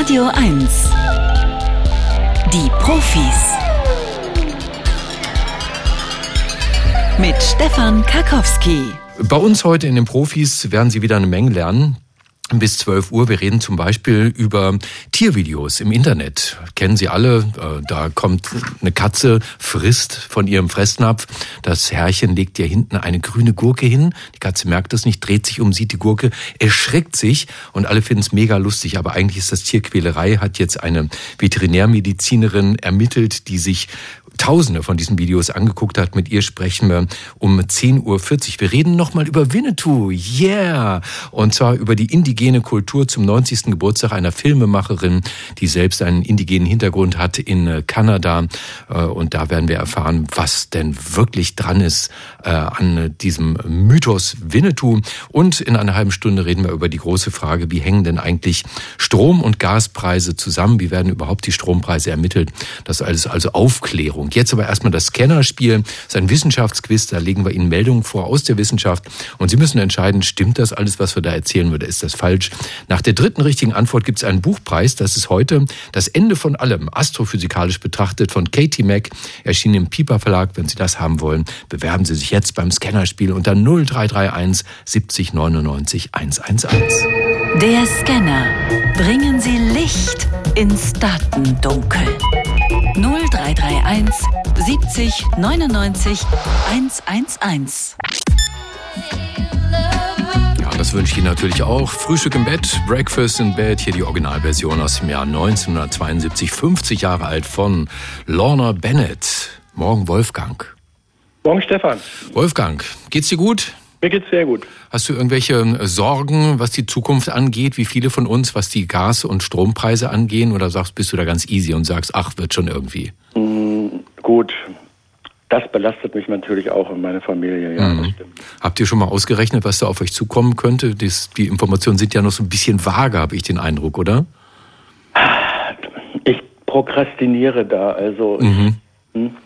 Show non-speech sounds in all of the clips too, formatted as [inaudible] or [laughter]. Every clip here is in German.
Radio 1. Die Profis. Mit Stefan Karkowski. Bei uns heute in den Profis werden Sie wieder eine Menge lernen bis 12 Uhr. Wir reden zum Beispiel über Tiervideos im Internet. Kennen Sie alle? Äh, da kommt eine Katze, frisst von ihrem Fressnapf. Das Herrchen legt ihr hinten eine grüne Gurke hin. Die Katze merkt das nicht, dreht sich um, sieht die Gurke, erschreckt sich und alle finden es mega lustig. Aber eigentlich ist das Tierquälerei, hat jetzt eine Veterinärmedizinerin ermittelt, die sich Tausende von diesen Videos angeguckt hat. Mit ihr sprechen wir um 10.40 Uhr. Wir reden nochmal über Winnetou. Yeah! Und zwar über die indigene Kultur zum 90. Geburtstag einer Filmemacherin, die selbst einen indigenen Hintergrund hat in äh, Kanada. Äh, und da werden wir erfahren, was denn wirklich dran ist äh, an diesem Mythos Winnetou. Und in einer halben Stunde reden wir über die große Frage, wie hängen denn eigentlich Strom- und Gaspreise zusammen? Wie werden überhaupt die Strompreise ermittelt? Das alles also Aufklärung. Und jetzt aber erstmal das Scannerspiel, das ist ein Wissenschaftsquiz, da legen wir Ihnen Meldungen vor aus der Wissenschaft und Sie müssen entscheiden, stimmt das alles, was wir da erzählen oder ist das falsch? Nach der dritten richtigen Antwort gibt es einen Buchpreis, das ist heute das Ende von allem, astrophysikalisch betrachtet von Katie Mack, erschienen im Piper Verlag. Wenn Sie das haben wollen, bewerben Sie sich jetzt beim Scannerspiel unter 0331 70 99 111. Der Scanner. Bringen Sie Licht ins Datendunkel. 0331 70 99 111. Ja, das wünsche ich Ihnen natürlich auch. Frühstück im Bett, Breakfast in Bed, hier die Originalversion aus dem Jahr 1972, 50 Jahre alt von Lorna Bennett. Morgen Wolfgang. Morgen Stefan. Wolfgang, geht's dir gut? Mir geht's sehr gut. Hast du irgendwelche äh, Sorgen, was die Zukunft angeht, wie viele von uns, was die Gas- und Strompreise angehen? Oder sagst, bist du da ganz easy und sagst, ach, wird schon irgendwie? Mm, gut. Das belastet mich natürlich auch und meine Familie, ja, mhm. das stimmt. Habt ihr schon mal ausgerechnet, was da auf euch zukommen könnte? Das, die Informationen sind ja noch so ein bisschen vage, habe ich den Eindruck, oder? Ich prokrastiniere da, also mhm. Hm,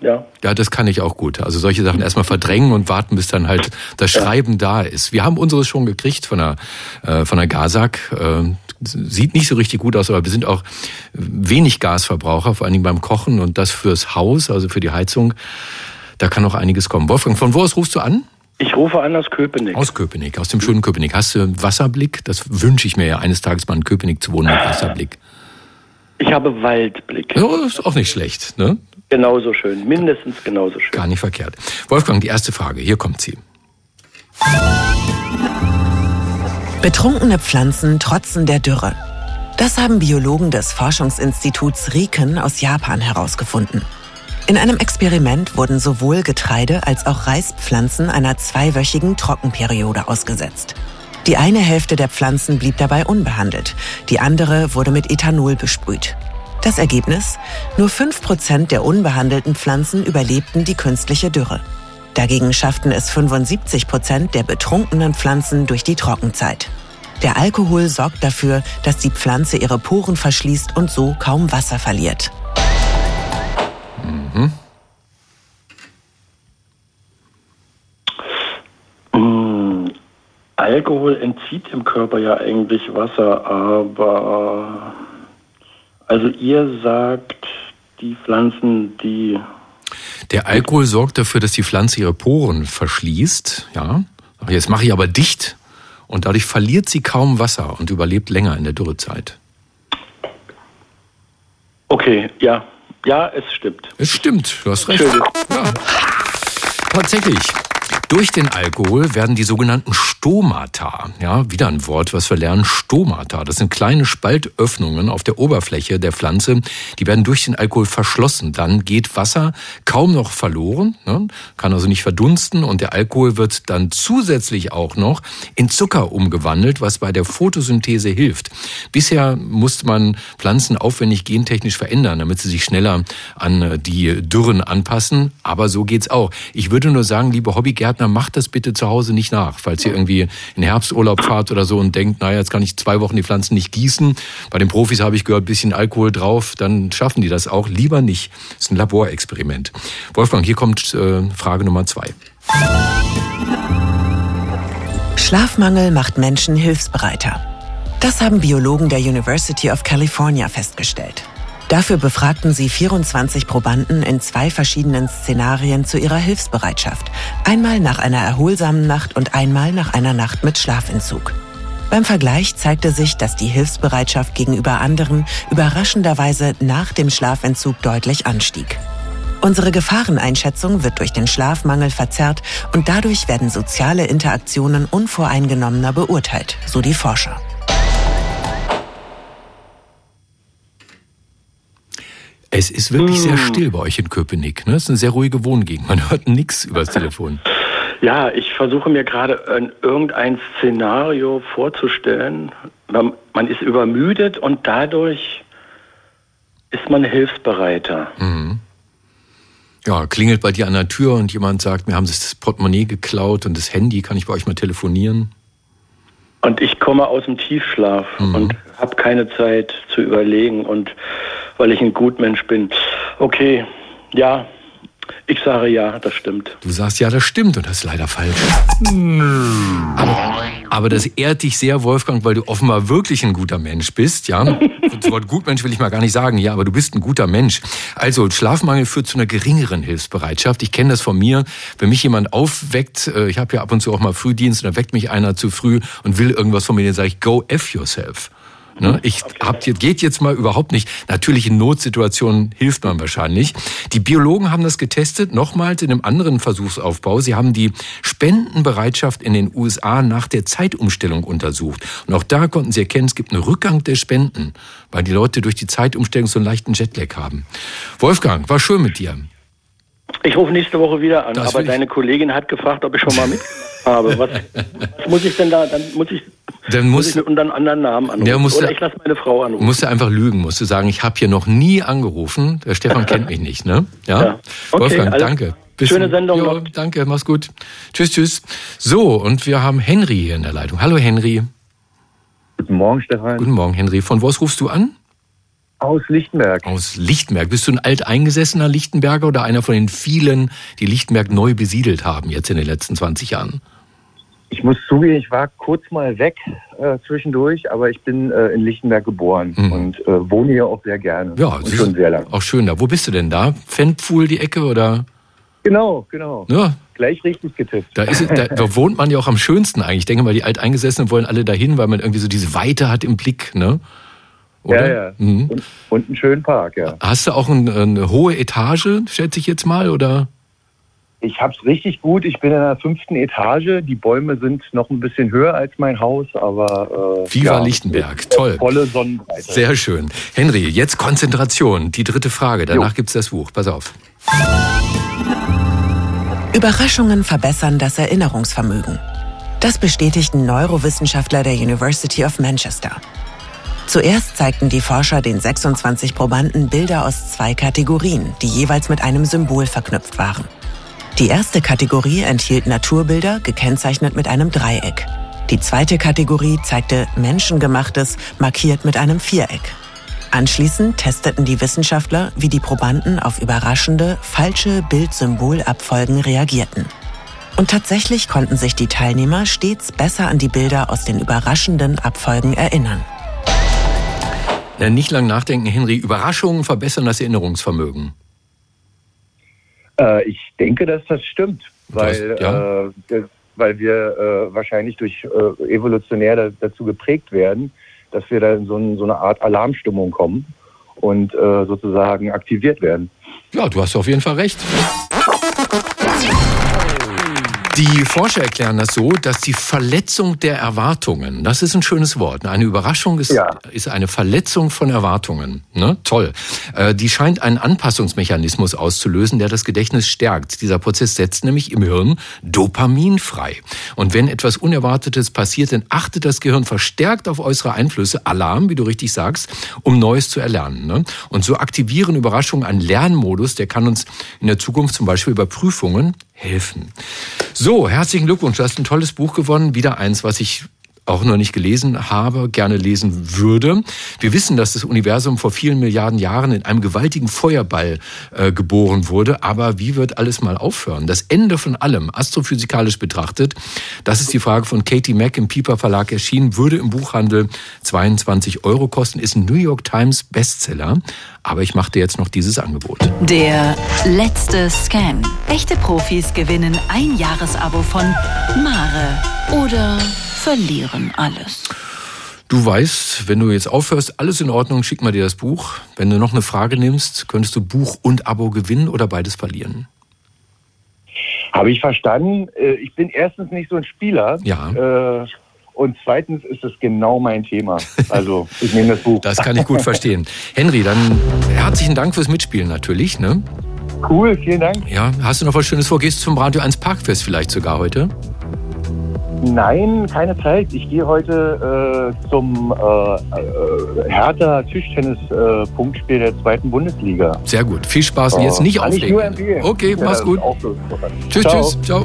ja. ja, das kann ich auch gut. Also solche Sachen erstmal verdrängen und warten, bis dann halt das Schreiben ja. da ist. Wir haben unseres schon gekriegt von der, äh, von der Gasak. Äh, sieht nicht so richtig gut aus, aber wir sind auch wenig Gasverbraucher, vor allen Dingen beim Kochen und das fürs Haus, also für die Heizung. Da kann noch einiges kommen. Wolfgang, von wo aus rufst du an? Ich rufe an aus Köpenick. Aus Köpenick, aus dem schönen Köpenick. Hast du Wasserblick? Das wünsche ich mir ja eines Tages mal in Köpenick zu wohnen mit Wasserblick. Ich habe Waldblick. Ja, ist auch nicht schlecht, ne? Genauso schön, mindestens genauso schön. Gar nicht verkehrt. Wolfgang, die erste Frage, hier kommt sie. Betrunkene Pflanzen trotzen der Dürre. Das haben Biologen des Forschungsinstituts Riken aus Japan herausgefunden. In einem Experiment wurden sowohl Getreide als auch Reispflanzen einer zweiwöchigen Trockenperiode ausgesetzt. Die eine Hälfte der Pflanzen blieb dabei unbehandelt, die andere wurde mit Ethanol besprüht. Das Ergebnis? Nur 5% der unbehandelten Pflanzen überlebten die künstliche Dürre. Dagegen schafften es 75% der betrunkenen Pflanzen durch die Trockenzeit. Der Alkohol sorgt dafür, dass die Pflanze ihre Poren verschließt und so kaum Wasser verliert. Mhm. Mm, Alkohol entzieht im Körper ja eigentlich Wasser, aber also ihr sagt, die Pflanzen, die... Der Alkohol sorgt dafür, dass die Pflanze ihre Poren verschließt. Ja, jetzt mache ich aber dicht und dadurch verliert sie kaum Wasser und überlebt länger in der Dürrezeit. Okay, ja. Ja, es stimmt. Es stimmt, du hast recht. Ja. Tatsächlich. Durch den Alkohol werden die sogenannten Stomata, ja, wieder ein Wort, was wir lernen, Stomata. Das sind kleine Spaltöffnungen auf der Oberfläche der Pflanze, die werden durch den Alkohol verschlossen. Dann geht Wasser kaum noch verloren, ne, kann also nicht verdunsten und der Alkohol wird dann zusätzlich auch noch in Zucker umgewandelt, was bei der Photosynthese hilft. Bisher musste man Pflanzen aufwendig gentechnisch verändern, damit sie sich schneller an die Dürren anpassen, aber so geht's auch. Ich würde nur sagen, liebe Hobbygärtner, Gärtner, macht das bitte zu Hause nicht nach, falls ihr irgendwie in Herbsturlaub fahrt oder so und denkt, naja, jetzt kann ich zwei Wochen die Pflanzen nicht gießen. Bei den Profis habe ich gehört, bisschen Alkohol drauf, dann schaffen die das auch. Lieber nicht. Das ist ein Laborexperiment. Wolfgang, hier kommt äh, Frage Nummer zwei. Schlafmangel macht Menschen hilfsbereiter. Das haben Biologen der University of California festgestellt. Dafür befragten sie 24 Probanden in zwei verschiedenen Szenarien zu ihrer Hilfsbereitschaft. Einmal nach einer erholsamen Nacht und einmal nach einer Nacht mit Schlafentzug. Beim Vergleich zeigte sich, dass die Hilfsbereitschaft gegenüber anderen überraschenderweise nach dem Schlafentzug deutlich anstieg. Unsere Gefahreneinschätzung wird durch den Schlafmangel verzerrt und dadurch werden soziale Interaktionen unvoreingenommener beurteilt, so die Forscher. Es ist wirklich sehr still bei euch in Köpenick. Ne? Es ist eine sehr ruhige Wohngegend. Man hört nichts übers Telefon. Ja, ich versuche mir gerade irgendein Szenario vorzustellen. Man, man, ist übermüdet und dadurch ist man hilfsbereiter. Mhm. Ja, klingelt bei dir an der Tür und jemand sagt, mir haben sie das Portemonnaie geklaut und das Handy, kann ich bei euch mal telefonieren? Und ich komme aus dem Tiefschlaf mhm. und habe keine Zeit zu überlegen und weil ich ein Gutmensch bin. Okay, ja, ich sage ja, das stimmt. Du sagst ja, das stimmt und das ist leider falsch. Aber, aber das ehrt dich sehr, Wolfgang, weil du offenbar wirklich ein guter Mensch bist, ja. [laughs] Das Wort Gutmensch will ich mal gar nicht sagen, ja, aber du bist ein guter Mensch. Also Schlafmangel führt zu einer geringeren Hilfsbereitschaft. Ich kenne das von mir. Wenn mich jemand aufweckt, äh, ich habe ja ab und zu auch mal Frühdienst, und dann weckt mich einer zu früh und will irgendwas von mir, dann sage ich, go F yourself. Ne? Ich hab, geht jetzt mal überhaupt nicht. Natürlich in Notsituationen hilft man wahrscheinlich. Die Biologen haben das getestet, nochmals in einem anderen Versuchsaufbau. Sie haben die Spendenbereitschaft in den USA nach der Zeitumstellung untersucht. Und auch da konnten sie erkennen, es gibt einen Rückgang der Spenden, weil die Leute durch die Zeitumstellung so einen leichten Jetlag haben. Wolfgang, war schön mit dir. Ich rufe nächste Woche wieder an, das aber deine Kollegin hat gefragt, ob ich schon mal mitgemacht [laughs] habe. Was, was, [laughs] muss ich denn da? Dann muss ich, dann muss, muss ich unter einem anderen Namen anrufen. Ja, Oder ich lasse meine Frau anrufen. Musst du einfach lügen, musst du sagen, ich habe hier noch nie angerufen. Der Stefan [laughs] kennt mich nicht, ne? Ja. ja. Okay, Wolfgang, danke. Bis Schöne Sendung jo. Danke, mach's gut. Tschüss, tschüss. So, und wir haben Henry hier in der Leitung. Hallo Henry. Guten Morgen, Stefan. Guten Morgen, Henry. Von wo rufst du an? Aus Lichtenberg. Aus Lichtenberg. Bist du ein alteingesessener Lichtenberger oder einer von den vielen, die Lichtenberg neu besiedelt haben, jetzt in den letzten 20 Jahren? Ich muss zugeben, ich war kurz mal weg äh, zwischendurch, aber ich bin äh, in Lichtenberg geboren mhm. und äh, wohne hier auch sehr gerne. Ja, und schon sehr lange. Auch schön da. Wo bist du denn da? Fenpfuhl die Ecke oder? Genau, genau. Ja. Gleich richtig getippt. Da, ist, da, da [laughs] wohnt man ja auch am schönsten eigentlich. Ich denke mal, die Alteingesessenen wollen alle dahin, weil man irgendwie so diese Weite hat im Blick, ne? Oder? Ja, ja. Mhm. Und, und, einen schönen Park, ja. Hast du auch ein, eine hohe Etage, schätze ich jetzt mal, oder? Ich habe es richtig gut. Ich bin in der fünften Etage. Die Bäume sind noch ein bisschen höher als mein Haus, aber. Äh, Viva ja, Lichtenberg, toll. Volle Sonnenbreite. Sehr schön. Henry, jetzt Konzentration. Die dritte Frage. Danach gibt es das Buch. Pass auf. Überraschungen verbessern das Erinnerungsvermögen. Das bestätigten Neurowissenschaftler der University of Manchester. Zuerst zeigten die Forscher den 26 Probanden Bilder aus zwei Kategorien, die jeweils mit einem Symbol verknüpft waren. Die erste Kategorie enthielt Naturbilder, gekennzeichnet mit einem Dreieck. Die zweite Kategorie zeigte Menschengemachtes, markiert mit einem Viereck. Anschließend testeten die Wissenschaftler, wie die Probanden auf überraschende, falsche Bildsymbolabfolgen reagierten. Und tatsächlich konnten sich die Teilnehmer stets besser an die Bilder aus den überraschenden Abfolgen erinnern. Nicht lang nachdenken, Henry. Überraschungen verbessern das Erinnerungsvermögen. Äh, ich denke, dass das stimmt, weil, das, ja. äh, weil wir äh, wahrscheinlich durch äh, evolutionär da, dazu geprägt werden, dass wir da in so, ein, so eine Art Alarmstimmung kommen und äh, sozusagen aktiviert werden. Ja, du hast auf jeden Fall recht. Die Forscher erklären das so, dass die Verletzung der Erwartungen, das ist ein schönes Wort, eine Überraschung ist, ja. ist eine Verletzung von Erwartungen. Ne? Toll. Äh, die scheint einen Anpassungsmechanismus auszulösen, der das Gedächtnis stärkt. Dieser Prozess setzt nämlich im Hirn Dopamin frei. Und wenn etwas Unerwartetes passiert, dann achtet das Gehirn verstärkt auf äußere Einflüsse, Alarm, wie du richtig sagst, um Neues zu erlernen. Ne? Und so aktivieren Überraschungen einen Lernmodus, der kann uns in der Zukunft zum Beispiel über Prüfungen helfen. So, herzlichen Glückwunsch. Du hast ein tolles Buch gewonnen. Wieder eins, was ich auch noch nicht gelesen habe, gerne lesen würde. Wir wissen, dass das Universum vor vielen Milliarden Jahren in einem gewaltigen Feuerball äh, geboren wurde. Aber wie wird alles mal aufhören? Das Ende von allem, astrophysikalisch betrachtet, das ist die Frage von Katie Mack im Piper Verlag erschienen, würde im Buchhandel 22 Euro kosten, ist ein New York Times Bestseller. Aber ich mache dir jetzt noch dieses Angebot. Der letzte Scan. Echte Profis gewinnen ein Jahresabo von Mare oder verlieren alles. Du weißt, wenn du jetzt aufhörst, alles in Ordnung, schick mal dir das Buch. Wenn du noch eine Frage nimmst, könntest du Buch und Abo gewinnen oder beides verlieren. Habe ich verstanden. Äh, ich bin erstens nicht so ein Spieler. Ja. Äh, und zweitens ist es genau mein Thema. Also ich nehme das Buch. Das kann ich gut verstehen. Henry, dann herzlichen Dank fürs Mitspielen natürlich. Ne? Cool, vielen Dank. Ja, hast du noch was Schönes vor? Gehst du zum Radio 1 Parkfest vielleicht sogar heute? Nein, keine Zeit. Ich gehe heute äh, zum äh, äh, Hertha Tischtennis-Punktspiel äh, der zweiten Bundesliga. Sehr gut. Viel Spaß. Jetzt nicht. Ich nur empfehlen. Okay, mach's gut. So tschüss, Ciao. tschüss. Ciao.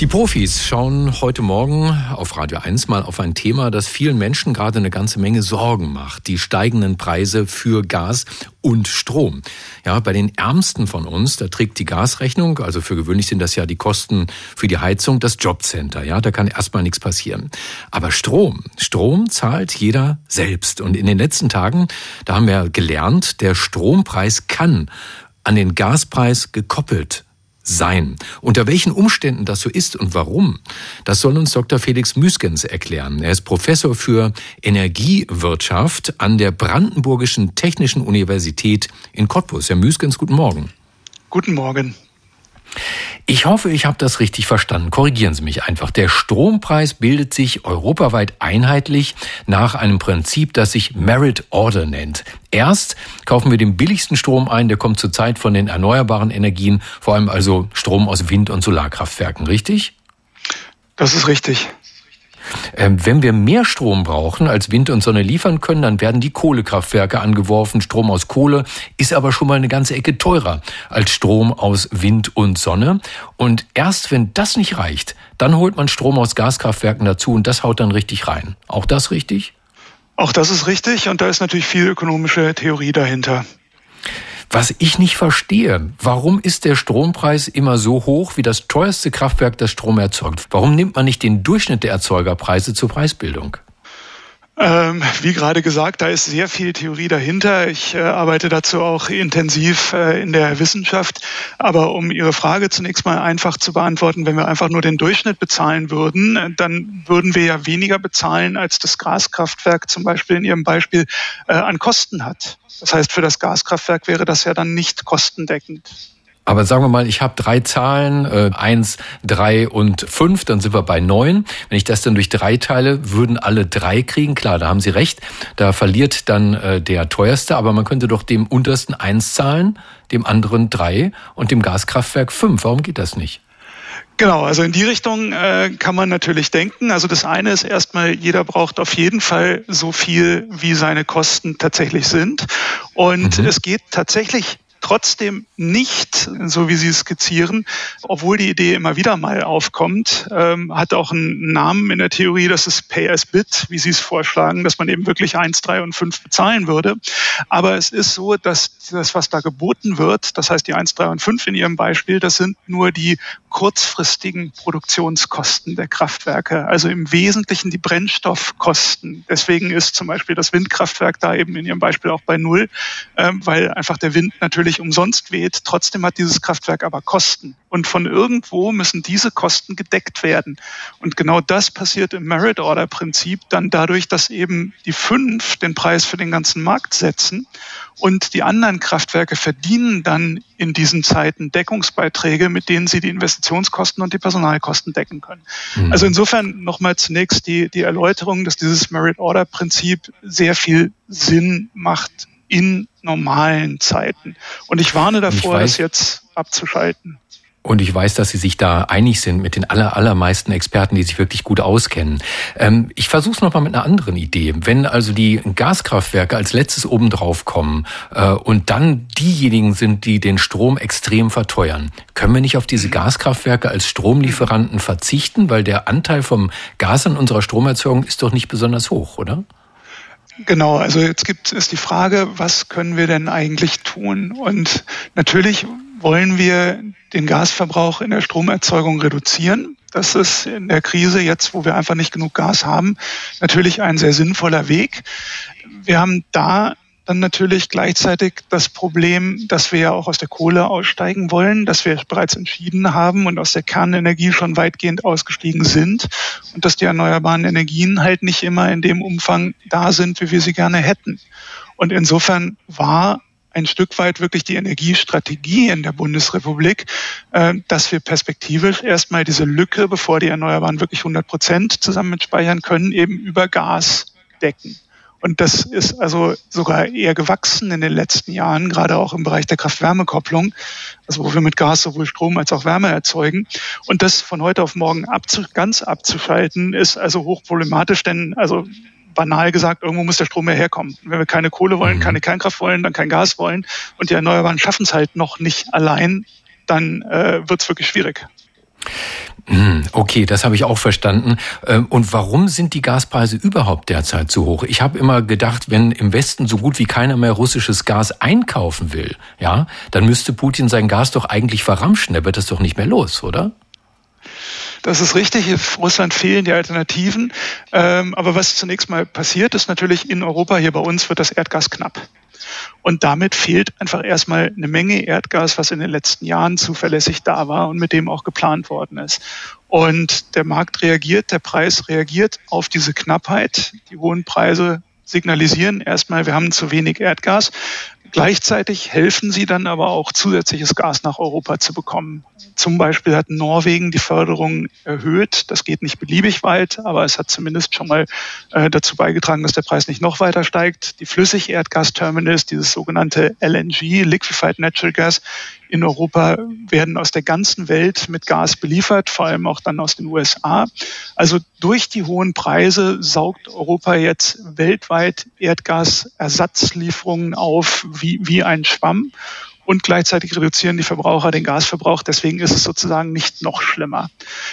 Die Profis schauen heute Morgen auf Radio 1 mal auf ein Thema, das vielen Menschen gerade eine ganze Menge Sorgen macht. Die steigenden Preise für Gas und Strom. Ja, bei den Ärmsten von uns, da trägt die Gasrechnung, also für gewöhnlich sind das ja die Kosten für die Heizung, das Jobcenter. Ja, da kann erstmal nichts passieren. Aber Strom, Strom zahlt jeder selbst. Und in den letzten Tagen, da haben wir gelernt, der Strompreis kann an den Gaspreis gekoppelt sein. Unter welchen Umständen das so ist und warum, das soll uns Dr. Felix Müskens erklären. Er ist Professor für Energiewirtschaft an der Brandenburgischen Technischen Universität in Cottbus. Herr Müskens, guten Morgen. Guten Morgen. Ich hoffe, ich habe das richtig verstanden. Korrigieren Sie mich einfach. Der Strompreis bildet sich europaweit einheitlich nach einem Prinzip, das sich Merit Order nennt. Erst kaufen wir den billigsten Strom ein, der kommt zurzeit von den erneuerbaren Energien, vor allem also Strom aus Wind- und Solarkraftwerken, richtig? Das ist richtig. Ähm, wenn wir mehr Strom brauchen, als Wind und Sonne liefern können, dann werden die Kohlekraftwerke angeworfen. Strom aus Kohle ist aber schon mal eine ganze Ecke teurer als Strom aus Wind und Sonne. Und erst wenn das nicht reicht, dann holt man Strom aus Gaskraftwerken dazu und das haut dann richtig rein. Auch das richtig? Auch das ist richtig und da ist natürlich viel ökonomische Theorie dahinter. Was ich nicht verstehe, warum ist der Strompreis immer so hoch wie das teuerste Kraftwerk, das Strom erzeugt? Warum nimmt man nicht den Durchschnitt der Erzeugerpreise zur Preisbildung? Ähm, wie gerade gesagt, da ist sehr viel Theorie dahinter. Ich äh, arbeite dazu auch intensiv äh, in der Wissenschaft. Aber um Ihre Frage zunächst mal einfach zu beantworten, wenn wir einfach nur den Durchschnitt bezahlen würden, äh, dann würden wir ja weniger bezahlen, als das Gaskraftwerk zum Beispiel in Ihrem Beispiel äh, an Kosten hat. Das heißt, für das Gaskraftwerk wäre das ja dann nicht kostendeckend. Aber sagen wir mal, ich habe drei Zahlen, äh, eins, drei und fünf, dann sind wir bei neun. Wenn ich das dann durch drei teile, würden alle drei kriegen. Klar, da haben Sie recht. Da verliert dann äh, der teuerste, aber man könnte doch dem untersten eins zahlen, dem anderen drei und dem Gaskraftwerk fünf. Warum geht das nicht? Genau, also in die Richtung äh, kann man natürlich denken. Also das eine ist erstmal, jeder braucht auf jeden Fall so viel, wie seine Kosten tatsächlich sind. Und mhm. es geht tatsächlich trotzdem nicht, so wie Sie skizzieren, obwohl die Idee immer wieder mal aufkommt, ähm, hat auch einen Namen in der Theorie, das ist Pay as Bit, wie Sie es vorschlagen, dass man eben wirklich eins, drei und fünf bezahlen würde. Aber es ist so, dass das, was da geboten wird, das heißt die eins, drei und fünf in Ihrem Beispiel, das sind nur die kurzfristigen Produktionskosten der Kraftwerke, also im Wesentlichen die Brennstoffkosten. Deswegen ist zum Beispiel das Windkraftwerk da eben in Ihrem Beispiel auch bei Null, ähm, weil einfach der Wind natürlich umsonst weht. Trotzdem hat dieses Kraftwerk aber Kosten. Und von irgendwo müssen diese Kosten gedeckt werden. Und genau das passiert im Merit Order Prinzip dann dadurch, dass eben die fünf den Preis für den ganzen Markt setzen und die anderen Kraftwerke verdienen dann in diesen Zeiten Deckungsbeiträge, mit denen sie die Investitionskosten und die Personalkosten decken können. Mhm. Also insofern nochmal zunächst die, die Erläuterung, dass dieses Merit Order Prinzip sehr viel Sinn macht in normalen Zeiten. Und ich warne davor, ich das jetzt abzuschalten. Und ich weiß, dass Sie sich da einig sind mit den aller, allermeisten Experten, die sich wirklich gut auskennen. Ähm, ich versuche es nochmal mit einer anderen Idee. Wenn also die Gaskraftwerke als letztes obendrauf kommen äh, und dann diejenigen sind, die den Strom extrem verteuern, können wir nicht auf diese Gaskraftwerke als Stromlieferanten verzichten, weil der Anteil vom Gas an unserer Stromerzeugung ist doch nicht besonders hoch, oder? Genau, also jetzt gibt es die Frage, was können wir denn eigentlich tun? Und natürlich wollen wir den Gasverbrauch in der Stromerzeugung reduzieren. Das ist in der Krise jetzt, wo wir einfach nicht genug Gas haben, natürlich ein sehr sinnvoller Weg. Wir haben da dann natürlich gleichzeitig das Problem, dass wir ja auch aus der Kohle aussteigen wollen, dass wir bereits entschieden haben und aus der Kernenergie schon weitgehend ausgestiegen sind und dass die erneuerbaren Energien halt nicht immer in dem Umfang da sind, wie wir sie gerne hätten. Und insofern war ein Stück weit wirklich die Energiestrategie in der Bundesrepublik, äh, dass wir perspektivisch erstmal diese Lücke, bevor die Erneuerbaren wirklich 100 Prozent zusammen mit speichern können, eben über Gas decken. Und das ist also sogar eher gewachsen in den letzten Jahren, gerade auch im Bereich der Kraft-Wärme-Kopplung, also wo wir mit Gas sowohl Strom als auch Wärme erzeugen. Und das von heute auf morgen abzu ganz abzuschalten, ist also hochproblematisch, denn also banal gesagt, irgendwo muss der Strom mehr herkommen. Wenn wir keine Kohle wollen, mhm. keine Kernkraft wollen, dann kein Gas wollen und die Erneuerbaren schaffen es halt noch nicht allein, dann äh, wird es wirklich schwierig. Hm, okay, das habe ich auch verstanden. Ähm, und warum sind die Gaspreise überhaupt derzeit so hoch? Ich habe immer gedacht, wenn im Westen so gut wie keiner mehr russisches Gas einkaufen will, ja, dann müsste Putin sein Gas doch eigentlich verramschen. Da wird das doch nicht mehr los, oder? Das ist richtig. In Russland fehlen die Alternativen. Ähm, aber was zunächst mal passiert, ist natürlich in Europa, hier bei uns, wird das Erdgas knapp. Und damit fehlt einfach erstmal eine Menge Erdgas, was in den letzten Jahren zuverlässig da war und mit dem auch geplant worden ist. Und der Markt reagiert, der Preis reagiert auf diese Knappheit. Die hohen Preise signalisieren erstmal, wir haben zu wenig Erdgas. Gleichzeitig helfen sie dann aber auch zusätzliches Gas nach Europa zu bekommen. Zum Beispiel hat Norwegen die Förderung erhöht. Das geht nicht beliebig weit, aber es hat zumindest schon mal äh, dazu beigetragen, dass der Preis nicht noch weiter steigt. Die Flüssig-Erdgasterminals, dieses sogenannte LNG, Liquefied Natural Gas, in Europa werden aus der ganzen Welt mit Gas beliefert, vor allem auch dann aus den USA. Also durch die hohen Preise saugt Europa jetzt weltweit Erdgasersatzlieferungen auf wie, wie ein Schwamm. Und gleichzeitig reduzieren die Verbraucher den Gasverbrauch. Deswegen ist es sozusagen nicht noch schlimmer.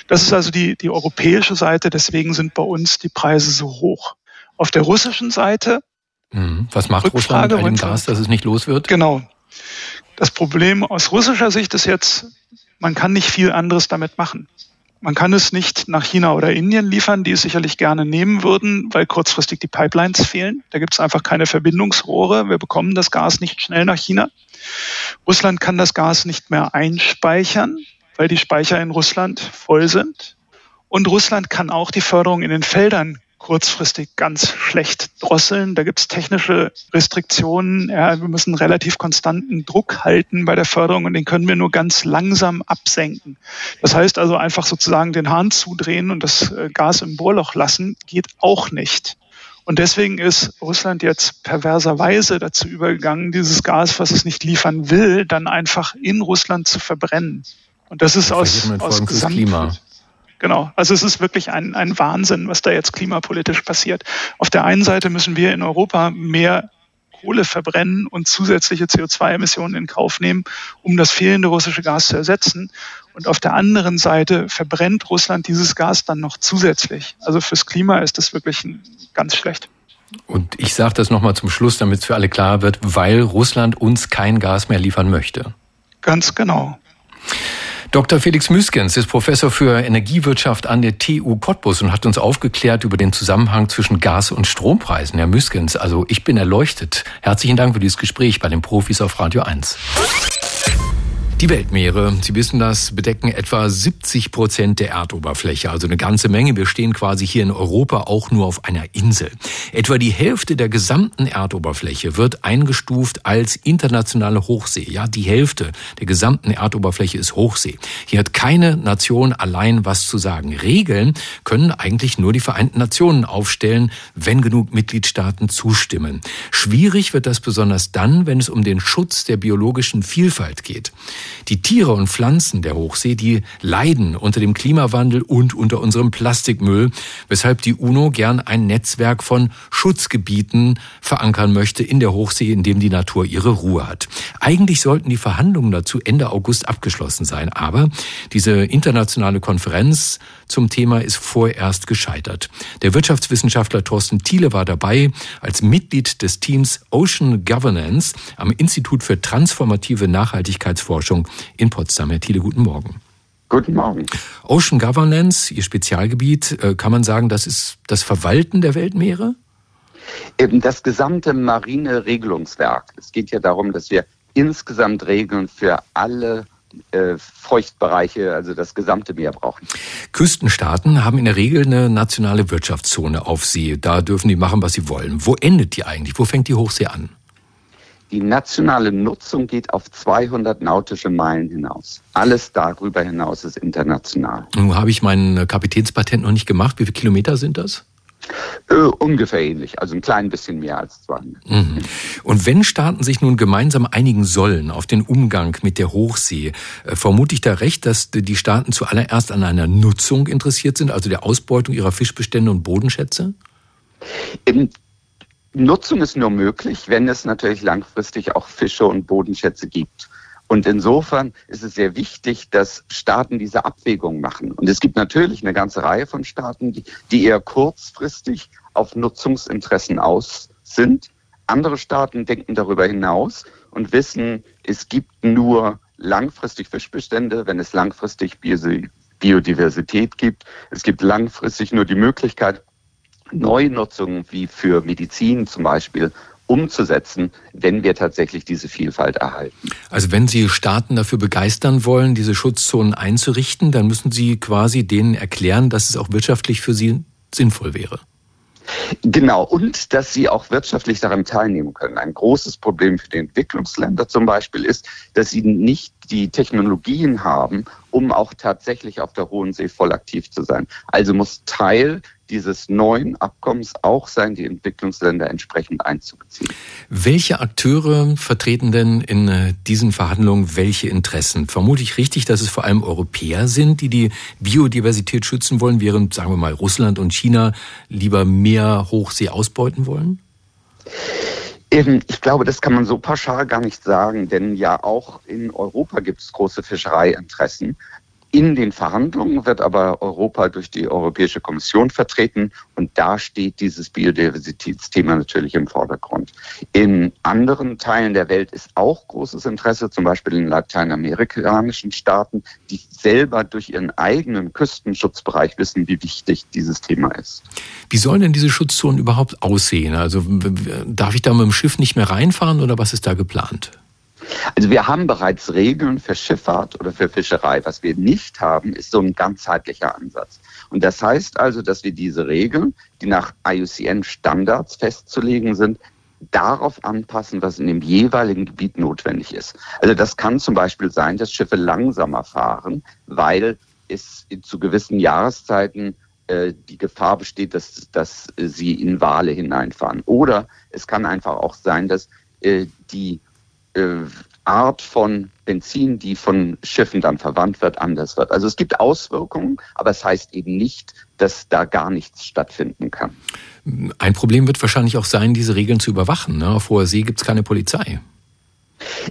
Das ist also die, die europäische Seite. Deswegen sind bei uns die Preise so hoch. Auf der russischen Seite. Mhm. Was macht Rückfrage, Russland mit dem Gas, dass es nicht los wird? Genau. Das Problem aus russischer Sicht ist jetzt, man kann nicht viel anderes damit machen. Man kann es nicht nach China oder Indien liefern, die es sicherlich gerne nehmen würden, weil kurzfristig die Pipelines fehlen. Da gibt es einfach keine Verbindungsrohre. Wir bekommen das Gas nicht schnell nach China. Russland kann das Gas nicht mehr einspeichern, weil die Speicher in Russland voll sind. Und Russland kann auch die Förderung in den Feldern kurzfristig ganz schlecht drosseln. Da gibt es technische Restriktionen. Ja, wir müssen relativ konstanten Druck halten bei der Förderung und den können wir nur ganz langsam absenken. Das heißt also einfach sozusagen den Hahn zudrehen und das äh, Gas im Bohrloch lassen, geht auch nicht. Und deswegen ist Russland jetzt perverserweise dazu übergegangen, dieses Gas, was es nicht liefern will, dann einfach in Russland zu verbrennen. Und das ist aus, aus Gesamt Klima. Genau. Also es ist wirklich ein, ein Wahnsinn, was da jetzt klimapolitisch passiert. Auf der einen Seite müssen wir in Europa mehr Kohle verbrennen und zusätzliche CO2-Emissionen in Kauf nehmen, um das fehlende russische Gas zu ersetzen. Und auf der anderen Seite verbrennt Russland dieses Gas dann noch zusätzlich. Also fürs Klima ist das wirklich ganz schlecht. Und ich sage das nochmal zum Schluss, damit es für alle klar wird, weil Russland uns kein Gas mehr liefern möchte. Ganz genau. Dr. Felix Müskens ist Professor für Energiewirtschaft an der TU Cottbus und hat uns aufgeklärt über den Zusammenhang zwischen Gas- und Strompreisen. Herr Müskens, also ich bin erleuchtet. Herzlichen Dank für dieses Gespräch bei den Profis auf Radio 1. Die Weltmeere, Sie wissen das, bedecken etwa 70 Prozent der Erdoberfläche, also eine ganze Menge. Wir stehen quasi hier in Europa auch nur auf einer Insel. Etwa die Hälfte der gesamten Erdoberfläche wird eingestuft als internationale Hochsee. Ja, die Hälfte der gesamten Erdoberfläche ist Hochsee. Hier hat keine Nation allein was zu sagen. Regeln können eigentlich nur die Vereinten Nationen aufstellen, wenn genug Mitgliedstaaten zustimmen. Schwierig wird das besonders dann, wenn es um den Schutz der biologischen Vielfalt geht. Die Tiere und Pflanzen der Hochsee, die leiden unter dem Klimawandel und unter unserem Plastikmüll, weshalb die UNO gern ein Netzwerk von Schutzgebieten verankern möchte in der Hochsee, in dem die Natur ihre Ruhe hat. Eigentlich sollten die Verhandlungen dazu Ende August abgeschlossen sein, aber diese internationale Konferenz zum Thema ist vorerst gescheitert. Der Wirtschaftswissenschaftler Thorsten Thiele war dabei als Mitglied des Teams Ocean Governance am Institut für transformative Nachhaltigkeitsforschung in Potsdam. Herr Thiele, guten Morgen. Guten Morgen. Ocean Governance, Ihr Spezialgebiet, äh, kann man sagen, das ist das Verwalten der Weltmeere? Eben das gesamte marine Regelungswerk. Es geht ja darum, dass wir insgesamt Regeln für alle äh, Feuchtbereiche, also das gesamte Meer brauchen. Küstenstaaten haben in der Regel eine nationale Wirtschaftszone auf See. Da dürfen die machen, was sie wollen. Wo endet die eigentlich? Wo fängt die Hochsee an? Die nationale Nutzung geht auf 200 nautische Meilen hinaus. Alles darüber hinaus ist international. Nun habe ich mein Kapitänspatent noch nicht gemacht. Wie viele Kilometer sind das? Äh, ungefähr ähnlich, also ein klein bisschen mehr als 200. Mhm. Und wenn Staaten sich nun gemeinsam einigen sollen auf den Umgang mit der Hochsee, äh, vermute ich da recht, dass die Staaten zuallererst an einer Nutzung interessiert sind, also der Ausbeutung ihrer Fischbestände und Bodenschätze? Nutzung ist nur möglich, wenn es natürlich langfristig auch Fische und Bodenschätze gibt. Und insofern ist es sehr wichtig, dass Staaten diese Abwägung machen. Und es gibt natürlich eine ganze Reihe von Staaten, die, die eher kurzfristig auf Nutzungsinteressen aus sind. Andere Staaten denken darüber hinaus und wissen, es gibt nur langfristig Fischbestände, wenn es langfristig Biodiversität gibt. Es gibt langfristig nur die Möglichkeit, Neunutzungen wie für Medizin zum Beispiel umzusetzen, wenn wir tatsächlich diese Vielfalt erhalten. Also wenn Sie Staaten dafür begeistern wollen, diese Schutzzonen einzurichten, dann müssen Sie quasi denen erklären, dass es auch wirtschaftlich für sie sinnvoll wäre. Genau, und dass sie auch wirtschaftlich daran teilnehmen können. Ein großes Problem für die Entwicklungsländer zum Beispiel ist, dass sie nicht die Technologien haben, um auch tatsächlich auf der Hohen See voll aktiv zu sein. Also muss Teil dieses neuen Abkommens auch sein, die Entwicklungsländer entsprechend einzubeziehen. Welche Akteure vertreten denn in äh, diesen Verhandlungen welche Interessen? Vermute ich richtig, dass es vor allem Europäer sind, die die Biodiversität schützen wollen, während, sagen wir mal, Russland und China lieber mehr Hochsee ausbeuten wollen? Ich glaube, das kann man so pauschal gar nicht sagen, denn ja auch in Europa gibt es große Fischereiinteressen. In den Verhandlungen wird aber Europa durch die Europäische Kommission vertreten und da steht dieses Biodiversitätsthema natürlich im Vordergrund. In anderen Teilen der Welt ist auch großes Interesse, zum Beispiel in lateinamerikanischen Staaten, die selber durch ihren eigenen Küstenschutzbereich wissen, wie wichtig dieses Thema ist. Wie sollen denn diese Schutzzonen überhaupt aussehen? Also darf ich da mit dem Schiff nicht mehr reinfahren oder was ist da geplant? Also wir haben bereits Regeln für Schifffahrt oder für Fischerei. Was wir nicht haben, ist so ein ganzheitlicher Ansatz. Und das heißt also, dass wir diese Regeln, die nach IUCN-Standards festzulegen sind, darauf anpassen, was in dem jeweiligen Gebiet notwendig ist. Also das kann zum Beispiel sein, dass Schiffe langsamer fahren, weil es zu gewissen Jahreszeiten äh, die Gefahr besteht, dass, dass sie in Wale hineinfahren. Oder es kann einfach auch sein, dass äh, die Art von Benzin, die von Schiffen dann verwandt wird, anders wird. Also es gibt Auswirkungen, aber es heißt eben nicht, dass da gar nichts stattfinden kann. Ein Problem wird wahrscheinlich auch sein, diese Regeln zu überwachen. Ne? Auf hoher See gibt es keine Polizei.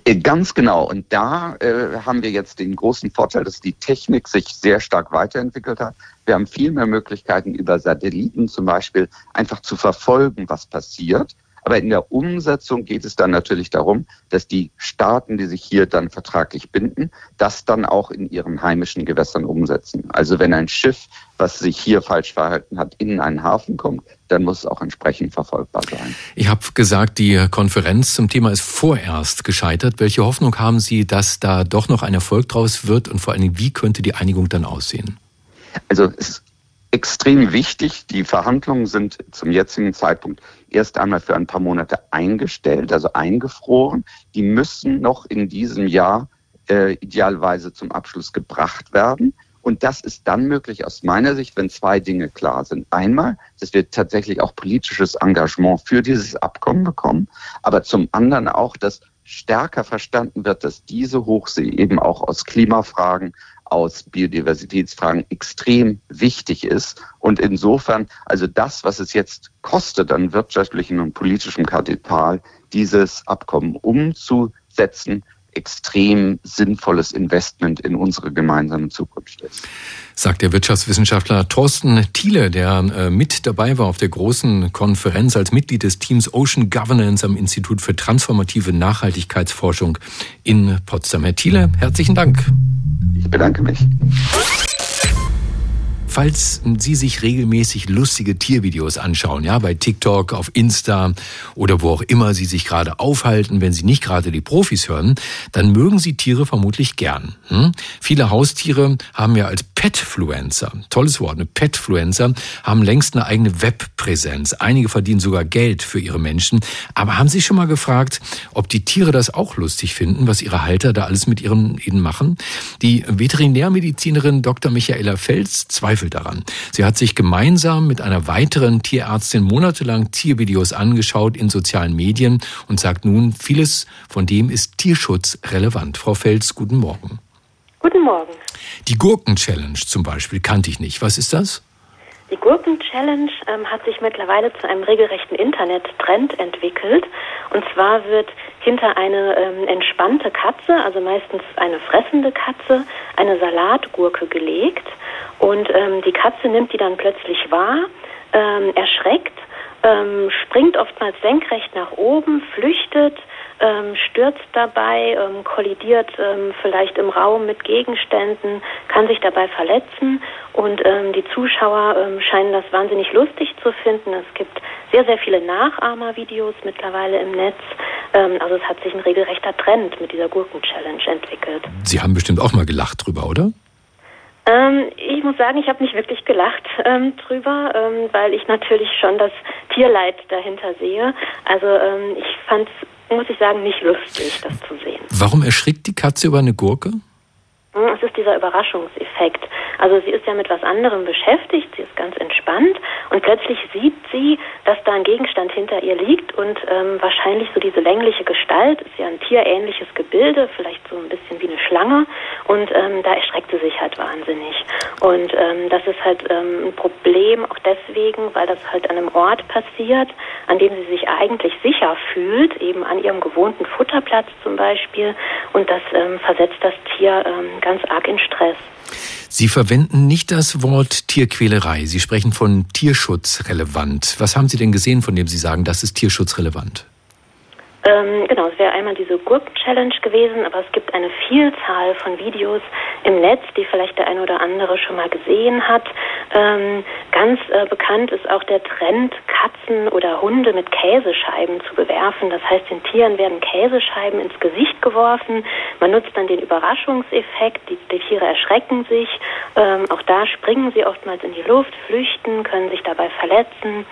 Äh, ganz genau. Und da äh, haben wir jetzt den großen Vorteil, dass die Technik sich sehr stark weiterentwickelt hat. Wir haben viel mehr Möglichkeiten über Satelliten zum Beispiel einfach zu verfolgen, was passiert. Aber in der Umsetzung geht es dann natürlich darum, dass die Staaten, die sich hier dann vertraglich binden, das dann auch in ihren heimischen Gewässern umsetzen. Also wenn ein Schiff, was sich hier falsch verhalten hat, in einen Hafen kommt, dann muss es auch entsprechend verfolgbar sein. Ich habe gesagt, die Konferenz zum Thema ist vorerst gescheitert. Welche Hoffnung haben Sie, dass da doch noch ein Erfolg draus wird und vor allen Dingen, wie könnte die Einigung dann aussehen? Also es extrem wichtig. Die Verhandlungen sind zum jetzigen Zeitpunkt erst einmal für ein paar Monate eingestellt, also eingefroren. Die müssen noch in diesem Jahr äh, idealerweise zum Abschluss gebracht werden. Und das ist dann möglich aus meiner Sicht, wenn zwei Dinge klar sind. Einmal, dass wir tatsächlich auch politisches Engagement für dieses Abkommen bekommen, aber zum anderen auch, dass stärker verstanden wird, dass diese Hochsee eben auch aus Klimafragen, aus Biodiversitätsfragen extrem wichtig ist. Und insofern, also das, was es jetzt kostet an wirtschaftlichem und politischem Kapital, dieses Abkommen umzusetzen, extrem sinnvolles Investment in unsere gemeinsame Zukunft ist. Sagt der Wirtschaftswissenschaftler Thorsten Thiele, der äh, mit dabei war auf der großen Konferenz als Mitglied des Teams Ocean Governance am Institut für transformative Nachhaltigkeitsforschung in Potsdam. Herr Thiele, herzlichen Dank. Ich bedanke mich. Falls Sie sich regelmäßig lustige Tiervideos anschauen, ja, bei TikTok, auf Insta oder wo auch immer Sie sich gerade aufhalten, wenn Sie nicht gerade die Profis hören, dann mögen Sie Tiere vermutlich gern. Hm? Viele Haustiere haben ja als Petfluencer, tolles Wort, eine Petfluencer, haben längst eine eigene Webpräsenz. Einige verdienen sogar Geld für ihre Menschen. Aber haben Sie schon mal gefragt, ob die Tiere das auch lustig finden, was ihre Halter da alles mit ihren, ihnen machen? Die Veterinärmedizinerin Dr. Michaela Fels zweifelt Daran. Sie hat sich gemeinsam mit einer weiteren Tierärztin monatelang Tiervideos angeschaut in sozialen Medien und sagt nun, vieles von dem ist tierschutzrelevant. Frau Fels, guten Morgen. Guten Morgen. Die Gurken-Challenge zum Beispiel kannte ich nicht. Was ist das? Die Gurken-Challenge ähm, hat sich mittlerweile zu einem regelrechten Internet-Trend entwickelt. Und zwar wird hinter eine ähm, entspannte Katze, also meistens eine fressende Katze, eine Salatgurke gelegt. Und ähm, die Katze nimmt die dann plötzlich wahr, ähm, erschreckt, ähm, springt oftmals senkrecht nach oben, flüchtet, ähm, stürzt dabei, ähm, kollidiert ähm, vielleicht im Raum mit Gegenständen, kann sich dabei verletzen und ähm, die Zuschauer ähm, scheinen das wahnsinnig lustig zu finden. Es gibt sehr, sehr viele Nachahmervideos mittlerweile im Netz. Ähm, also es hat sich ein regelrechter Trend mit dieser Gurken-Challenge entwickelt. Sie haben bestimmt auch mal gelacht drüber, oder? Ich muss sagen, ich habe nicht wirklich gelacht ähm, drüber, ähm, weil ich natürlich schon das Tierleid dahinter sehe. Also ähm, ich fand es, muss ich sagen, nicht lustig, das zu sehen. Warum erschrickt die Katze über eine Gurke? Hm, es ist dieser Überraschungseffekt. Also sie ist ja mit was anderem beschäftigt, sie ist ganz entspannt und plötzlich sieht sie, dass da ein Gegenstand hinter ihr liegt und ähm, wahrscheinlich so diese längliche Gestalt ist ja ein tierähnliches Gebilde, vielleicht so ein bisschen wie eine Schlange und ähm, da erschreckt sie sich halt wahnsinnig. Und ähm, das ist halt ähm, ein Problem auch deswegen, weil das halt an einem Ort passiert, an dem sie sich eigentlich sicher fühlt, eben an ihrem gewohnten Futterplatz zum Beispiel und das ähm, versetzt das Tier ähm, ganz arg in Stress. Sie verwenden nicht das Wort Tierquälerei. Sie sprechen von tierschutzrelevant. Was haben Sie denn gesehen, von dem Sie sagen, das ist tierschutzrelevant? Ähm, genau, es wäre einmal diese Gurken-Challenge gewesen, aber es gibt eine Vielzahl von Videos im Netz, die vielleicht der eine oder andere schon mal gesehen hat. Ähm, ganz äh, bekannt ist auch der Trend, Katzen oder Hunde mit Käsescheiben zu bewerfen. Das heißt, den Tieren werden Käsescheiben ins Gesicht geworfen. Man nutzt dann den Überraschungseffekt. Die, die Tiere erschrecken sich. Ähm, auch da springen sie oftmals in die Luft, flüchten, können sich dabei verletzen.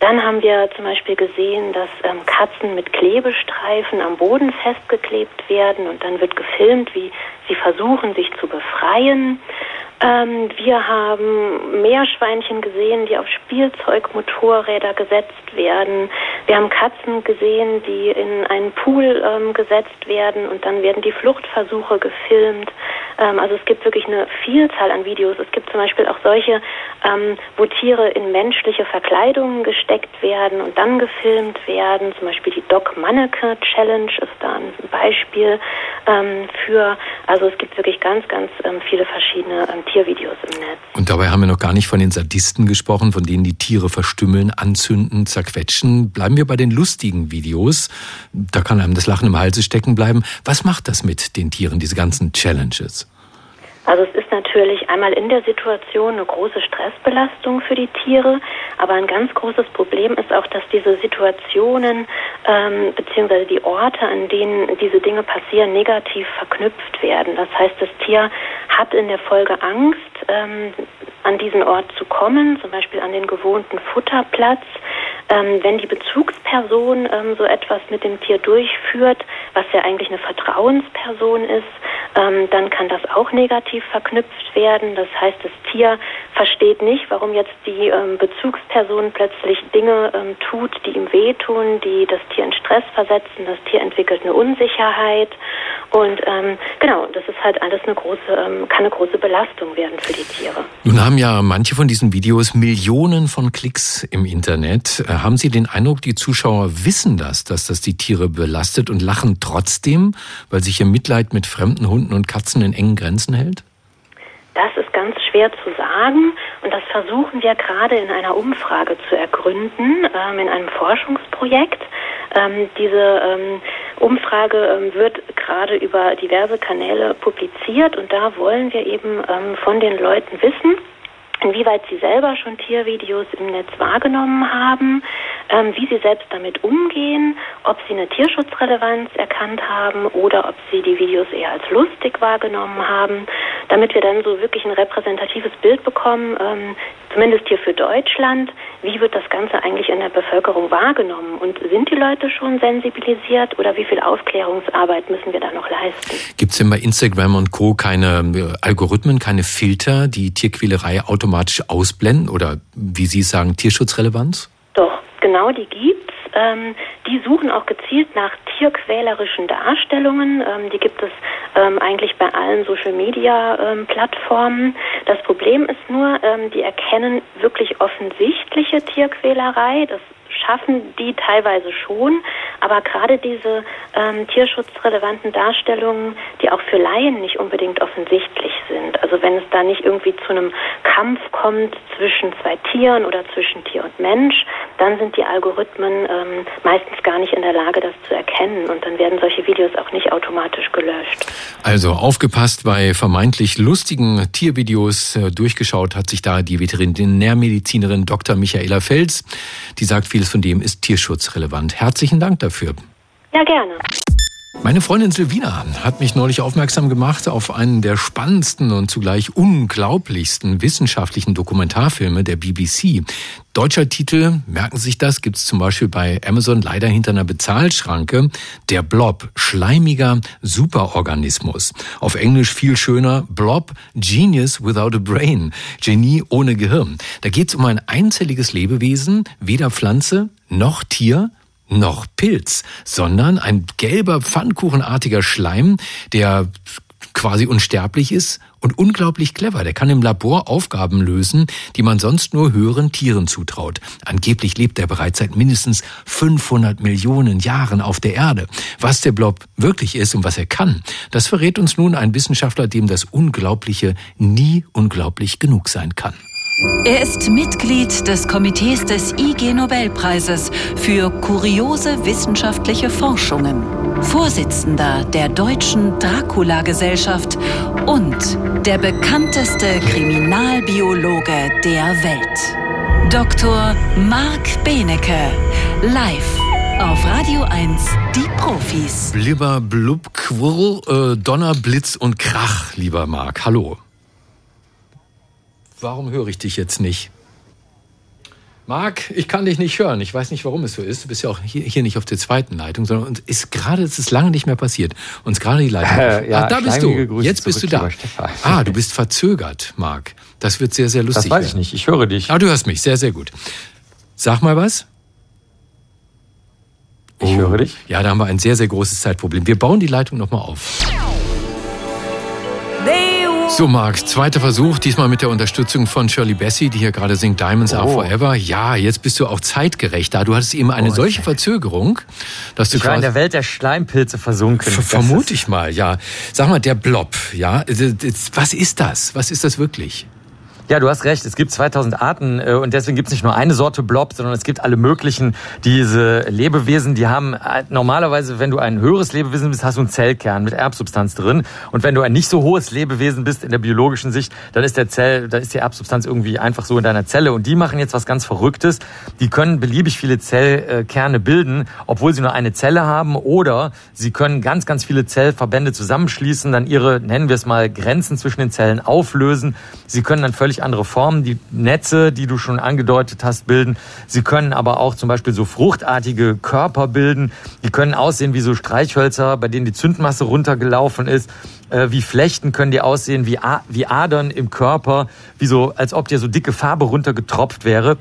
Dann haben wir zum Beispiel gesehen, dass ähm, Katzen mit Klebestreifen am Boden festgeklebt werden und dann wird gefilmt, wie sie versuchen, sich zu befreien. Ähm, wir haben Meerschweinchen gesehen, die auf Spielzeugmotorräder gesetzt werden. Wir haben Katzen gesehen, die in einen Pool ähm, gesetzt werden und dann werden die Fluchtversuche gefilmt. Ähm, also es gibt wirklich eine Vielzahl an Videos. Es gibt zum Beispiel auch solche, ähm, wo Tiere in menschliche Verkleidungen gesteckt werden und dann gefilmt werden. Zum Beispiel die Doc Manneke Challenge ist da ein Beispiel ähm, für. Also es gibt wirklich ganz, ganz ähm, viele verschiedene ähm, Tiervideos im Netz. Und dabei haben wir noch gar nicht von den Sadisten gesprochen, von denen die Tiere verstümmeln, anzünden, zerquetschen. Bleiben wir bei den lustigen Videos. Da kann einem das Lachen im Halse stecken bleiben. Was macht das mit den Tieren, diese ganzen Challenges? Also es ist natürlich einmal in der Situation eine große Stressbelastung für die Tiere, aber ein ganz großes Problem ist auch, dass diese Situationen ähm, bzw. die Orte, an denen diese Dinge passieren, negativ verknüpft werden. Das heißt, das Tier hat in der Folge Angst, ähm, an diesen Ort zu kommen, zum Beispiel an den gewohnten Futterplatz. Ähm, wenn die Bezugsperson ähm, so etwas mit dem Tier durchführt, was ja eigentlich eine Vertrauensperson ist, ähm, dann kann das auch negativ verknüpft werden. Das heißt, das Tier versteht nicht, warum jetzt die ähm, Bezugsperson plötzlich Dinge ähm, tut, die ihm wehtun, die das Tier in Stress versetzen. Das Tier entwickelt eine Unsicherheit und ähm, genau, das ist halt alles eine große, ähm, kann eine große Belastung werden für die Tiere. Nun haben ja manche von diesen Videos Millionen von Klicks im Internet. Äh, haben Sie den Eindruck, die Zuschauer wissen das, dass das die Tiere belastet und lachen trotzdem, weil sich ihr Mitleid mit fremden Hunden und Katzen in engen Grenzen hält? Das ist ganz schwer zu sagen und das versuchen wir gerade in einer Umfrage zu ergründen, ähm, in einem Forschungsprojekt. Ähm, diese ähm, Umfrage ähm, wird gerade über diverse Kanäle publiziert und da wollen wir eben ähm, von den Leuten wissen, inwieweit sie selber schon Tiervideos im Netz wahrgenommen haben, ähm, wie sie selbst damit umgehen, ob sie eine Tierschutzrelevanz erkannt haben oder ob sie die Videos eher als lustig wahrgenommen haben, damit wir dann so wirklich ein repräsentatives Bild bekommen, ähm, zumindest hier für Deutschland, wie wird das Ganze eigentlich in der Bevölkerung wahrgenommen und sind die Leute schon sensibilisiert oder wie viel Aufklärungsarbeit müssen wir da noch leisten? Gibt es denn bei Instagram und Co. keine äh, Algorithmen, keine Filter, die Tierquälerei automatisch ausblenden oder wie Sie sagen, Tierschutzrelevanz? Doch, genau die gibt's. Ähm, die suchen auch gezielt nach tierquälerischen Darstellungen. Ähm, die gibt es ähm, eigentlich bei allen Social-Media-Plattformen. Ähm, das Problem ist nur, ähm, die erkennen wirklich offensichtliche Tierquälerei. Das schaffen die teilweise schon, aber gerade diese ähm, tierschutzrelevanten Darstellungen, die auch für Laien nicht unbedingt offensichtlich sind, also wenn es da nicht irgendwie zu einem Kampf kommt zwischen zwei Tieren oder zwischen Tier und Mensch, dann sind die Algorithmen ähm, meistens gar nicht in der Lage, das zu erkennen und dann werden solche Videos auch nicht automatisch gelöscht. Also aufgepasst bei vermeintlich lustigen Tiervideos. Äh, durchgeschaut hat sich da die Veterinärmedizinerin Dr. Michaela Fels. Die sagt, vieles dem ist tierschutzrelevant. Herzlichen Dank dafür. Ja, gerne. Meine Freundin Silvina hat mich neulich aufmerksam gemacht auf einen der spannendsten und zugleich unglaublichsten wissenschaftlichen Dokumentarfilme der BBC. Deutscher Titel, merken Sie sich das, gibt es zum Beispiel bei Amazon leider hinter einer Bezahlschranke. Der Blob, schleimiger Superorganismus. Auf Englisch viel schöner, Blob, Genius without a Brain. Genie ohne Gehirn. Da geht es um ein einzelliges Lebewesen, weder Pflanze noch Tier, noch Pilz, sondern ein gelber, pfannkuchenartiger Schleim, der quasi unsterblich ist und unglaublich clever. Der kann im Labor Aufgaben lösen, die man sonst nur höheren Tieren zutraut. Angeblich lebt er bereits seit mindestens 500 Millionen Jahren auf der Erde. Was der Blob wirklich ist und was er kann, das verrät uns nun ein Wissenschaftler, dem das Unglaubliche nie unglaublich genug sein kann. Er ist Mitglied des Komitees des IG Nobelpreises für kuriose wissenschaftliche Forschungen, Vorsitzender der Deutschen Dracula-Gesellschaft und der bekannteste Kriminalbiologe der Welt. Dr. Marc Benecke, live auf Radio 1, die Profis. Blibber, blub, quirl, äh, Donner, Blitz und Krach, lieber Marc. Hallo. Warum höre ich dich jetzt nicht? Marc, ich kann dich nicht hören. Ich weiß nicht, warum es so ist. Du bist ja auch hier, hier nicht auf der zweiten Leitung, sondern uns ist gerade, es ist lange nicht mehr passiert. Uns gerade die Leitung. Äh, [laughs] ja, ah, da bist du. Grüße jetzt bist du da. Ah, du bist verzögert, Marc. Das wird sehr, sehr lustig. Das weiß ich nicht. Ich höre dich. Ah, du hörst mich. Sehr, sehr gut. Sag mal was. Ich oh. höre dich. Ja, da haben wir ein sehr, sehr großes Zeitproblem. Wir bauen die Leitung nochmal auf. So, Marc, zweiter Versuch, diesmal mit der Unterstützung von Shirley Bassey, die hier gerade singt Diamonds oh. Are Forever. Ja, jetzt bist du auch zeitgerecht da. Du hattest eben eine oh, solche Verzögerung, dass du ich war in der Welt der Schleimpilze versunken. Vermute ich mal, ja. Sag mal, der Blob, ja, was ist das? Was ist das wirklich? Ja, du hast recht. Es gibt 2000 Arten äh, und deswegen gibt es nicht nur eine Sorte Blob, sondern es gibt alle möglichen diese Lebewesen. Die haben äh, normalerweise, wenn du ein höheres Lebewesen bist, hast du einen Zellkern mit Erbsubstanz drin. Und wenn du ein nicht so hohes Lebewesen bist in der biologischen Sicht, dann ist der Zell, dann ist die Erbsubstanz irgendwie einfach so in deiner Zelle. Und die machen jetzt was ganz Verrücktes. Die können beliebig viele Zellkerne bilden, obwohl sie nur eine Zelle haben, oder sie können ganz, ganz viele Zellverbände zusammenschließen, dann ihre, nennen wir es mal, Grenzen zwischen den Zellen auflösen. Sie können dann völlig völlig andere Formen. Die Netze, die du schon angedeutet hast, bilden. Sie können aber auch zum Beispiel so fruchtartige Körper bilden. Die können aussehen wie so Streichhölzer, bei denen die Zündmasse runtergelaufen ist. Äh, wie Flechten können die aussehen, wie, wie Adern im Körper, wie so, als ob dir so dicke Farbe runtergetropft wäre.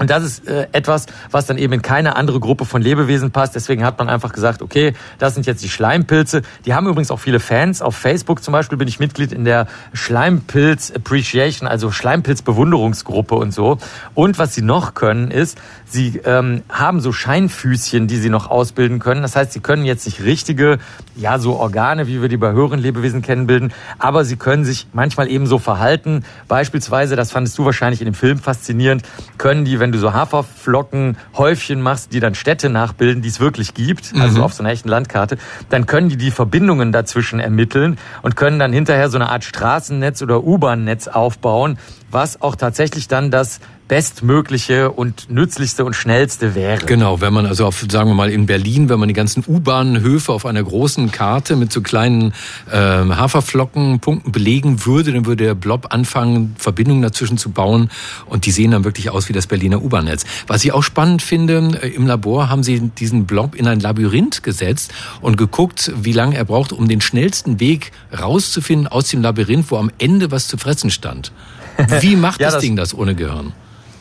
Und das ist äh, etwas, was dann eben in keine andere Gruppe von Lebewesen passt. Deswegen hat man einfach gesagt, okay, das sind jetzt die Schleimpilze. Die haben übrigens auch viele Fans. Auf Facebook zum Beispiel bin ich Mitglied in der Schleimpilz Appreciation, also Schleimpilz Bewunderungsgruppe und so. Und was sie noch können, ist, sie ähm, haben so Scheinfüßchen, die sie noch ausbilden können. Das heißt, sie können jetzt nicht richtige, ja, so Organe, wie wir die bei höheren Lebewesen kennen, bilden, aber sie können sich manchmal eben so verhalten. Beispielsweise, das fandest du wahrscheinlich in dem Film faszinierend, können die, wenn du so Haferflockenhäufchen machst, die dann Städte nachbilden, die es wirklich gibt, also mhm. auf so einer echten Landkarte, dann können die die Verbindungen dazwischen ermitteln und können dann hinterher so eine Art Straßennetz oder U-Bahn-Netz aufbauen, was auch tatsächlich dann das bestmögliche und nützlichste und schnellste wäre. Genau, wenn man also auf, sagen wir mal in Berlin, wenn man die ganzen U-Bahnhöfe auf einer großen Karte mit so kleinen äh, Haferflockenpunkten belegen würde, dann würde der Blob anfangen, Verbindungen dazwischen zu bauen und die sehen dann wirklich aus wie das Berliner U-Bahn-Netz. Was ich auch spannend finde, äh, im Labor haben sie diesen Blob in ein Labyrinth gesetzt und geguckt, wie lange er braucht, um den schnellsten Weg rauszufinden aus dem Labyrinth, wo am Ende was zu fressen stand. [laughs] Wie macht ja, das, das Ding das ohne Gehirn?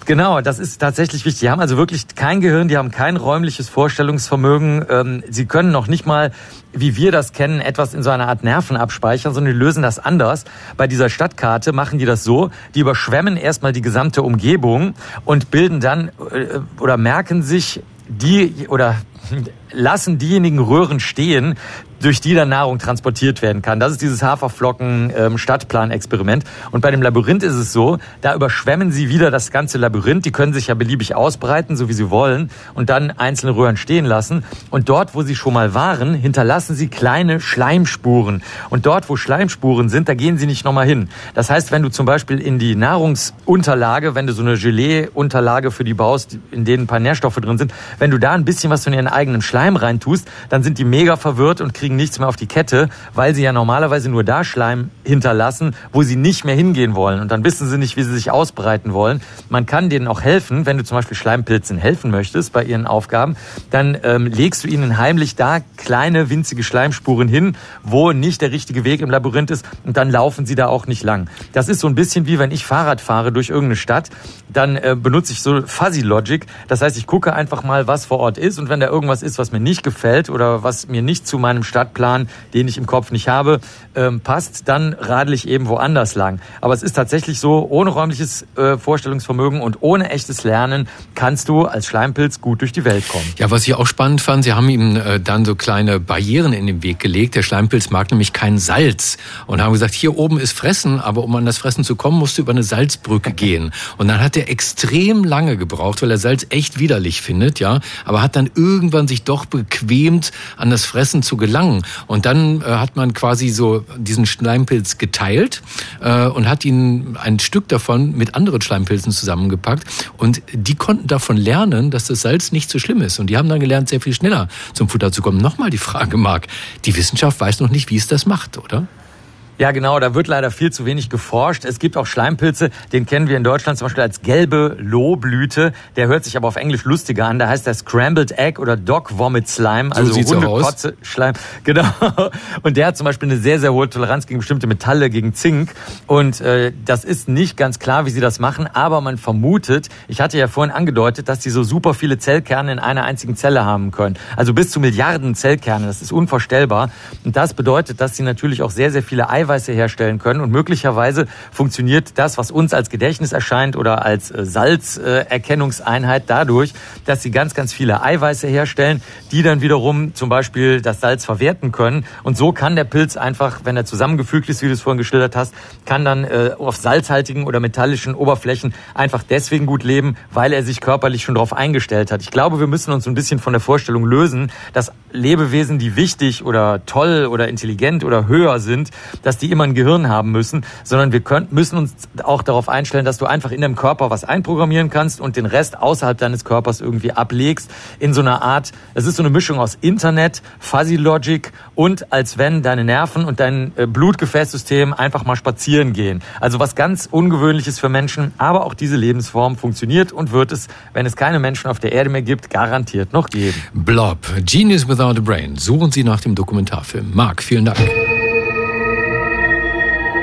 Genau, das ist tatsächlich wichtig. Die haben also wirklich kein Gehirn, die haben kein räumliches Vorstellungsvermögen. Ähm, sie können noch nicht mal, wie wir das kennen, etwas in so einer Art Nerven abspeichern, sondern die lösen das anders. Bei dieser Stadtkarte machen die das so, die überschwemmen erstmal die gesamte Umgebung und bilden dann äh, oder merken sich die oder [laughs] lassen diejenigen Röhren stehen, durch die dann Nahrung transportiert werden kann. Das ist dieses Haferflocken-Stadtplan-Experiment. Und bei dem Labyrinth ist es so, da überschwemmen sie wieder das ganze Labyrinth. Die können sich ja beliebig ausbreiten, so wie sie wollen, und dann einzelne Röhren stehen lassen. Und dort, wo sie schon mal waren, hinterlassen sie kleine Schleimspuren. Und dort, wo Schleimspuren sind, da gehen sie nicht nochmal hin. Das heißt, wenn du zum Beispiel in die Nahrungsunterlage, wenn du so eine Gelee-Unterlage für die baust, in denen ein paar Nährstoffe drin sind, wenn du da ein bisschen was von ihren eigenen Schleim reintust, dann sind die mega verwirrt und kriegen kriegen nichts mehr auf die Kette, weil sie ja normalerweise nur da Schleim hinterlassen, wo sie nicht mehr hingehen wollen. Und dann wissen sie nicht, wie sie sich ausbreiten wollen. Man kann denen auch helfen, wenn du zum Beispiel Schleimpilzen helfen möchtest bei ihren Aufgaben, dann ähm, legst du ihnen heimlich da kleine, winzige Schleimspuren hin, wo nicht der richtige Weg im Labyrinth ist und dann laufen sie da auch nicht lang. Das ist so ein bisschen wie wenn ich Fahrrad fahre durch irgendeine Stadt, dann äh, benutze ich so Fuzzy Logic. Das heißt, ich gucke einfach mal, was vor Ort ist und wenn da irgendwas ist, was mir nicht gefällt oder was mir nicht zu meinem Stadt Stadtplan, den ich im Kopf nicht habe, ähm, passt, dann radel ich eben woanders lang. Aber es ist tatsächlich so, ohne räumliches äh, Vorstellungsvermögen und ohne echtes Lernen kannst du als Schleimpilz gut durch die Welt kommen. Ja, was ich auch spannend fand, sie haben ihm äh, dann so kleine Barrieren in den Weg gelegt. Der Schleimpilz mag nämlich kein Salz und haben gesagt, hier oben ist Fressen, aber um an das Fressen zu kommen, musst du über eine Salzbrücke gehen. Und dann hat er extrem lange gebraucht, weil er Salz echt widerlich findet, ja, aber hat dann irgendwann sich doch bequemt, an das Fressen zu gelangen gegangen. Und dann äh, hat man quasi so diesen Schleimpilz geteilt äh, und hat ihn ein Stück davon mit anderen Schleimpilzen zusammengepackt. Und die konnten davon lernen, dass das Salz nicht so schlimm ist. Und die haben dann gelernt, sehr viel schneller zum Futter zu kommen. Nochmal die Frage, Marc, die Wissenschaft weiß noch nicht, wie es das macht, oder? Ja, genau, da wird leider viel zu wenig geforscht. Es gibt auch Schleimpilze, den kennen wir in Deutschland zum Beispiel als gelbe Lohblüte. Der hört sich aber auf Englisch lustiger an. Da heißt der Scrambled Egg oder Dog Vomit Slime, also so Hundekotze Schleim. [laughs] Genau. Und der hat zum Beispiel eine sehr, sehr hohe Toleranz gegen bestimmte Metalle, gegen Zink. Und äh, das ist nicht ganz klar, wie sie das machen, aber man vermutet, ich hatte ja vorhin angedeutet, dass die so super viele Zellkerne in einer einzigen Zelle haben können. Also bis zu Milliarden Zellkerne, das ist unvorstellbar. Und das bedeutet, dass sie natürlich auch sehr, sehr viele Eiweiße Eiweiße herstellen können. Und möglicherweise funktioniert das, was uns als Gedächtnis erscheint oder als äh, Salzerkennungseinheit dadurch, dass sie ganz, ganz viele Eiweiße herstellen, die dann wiederum zum Beispiel das Salz verwerten können. Und so kann der Pilz einfach, wenn er zusammengefügt ist, wie du es vorhin geschildert hast, kann dann äh, auf salzhaltigen oder metallischen Oberflächen einfach deswegen gut leben, weil er sich körperlich schon darauf eingestellt hat. Ich glaube, wir müssen uns ein bisschen von der Vorstellung lösen, dass Lebewesen, die wichtig oder toll oder intelligent oder höher sind, dass die immer ein Gehirn haben müssen, sondern wir können, müssen uns auch darauf einstellen, dass du einfach in deinem Körper was einprogrammieren kannst und den Rest außerhalb deines Körpers irgendwie ablegst in so einer Art, es ist so eine Mischung aus Internet, Fuzzy Logic und als wenn deine Nerven und dein äh, Blutgefäßsystem einfach mal spazieren gehen. Also was ganz ungewöhnliches für Menschen, aber auch diese Lebensform funktioniert und wird es, wenn es keine Menschen auf der Erde mehr gibt, garantiert noch geben. Blob, Genius with Without a Brain. Suchen Sie nach dem Dokumentarfilm. Marc, vielen Dank.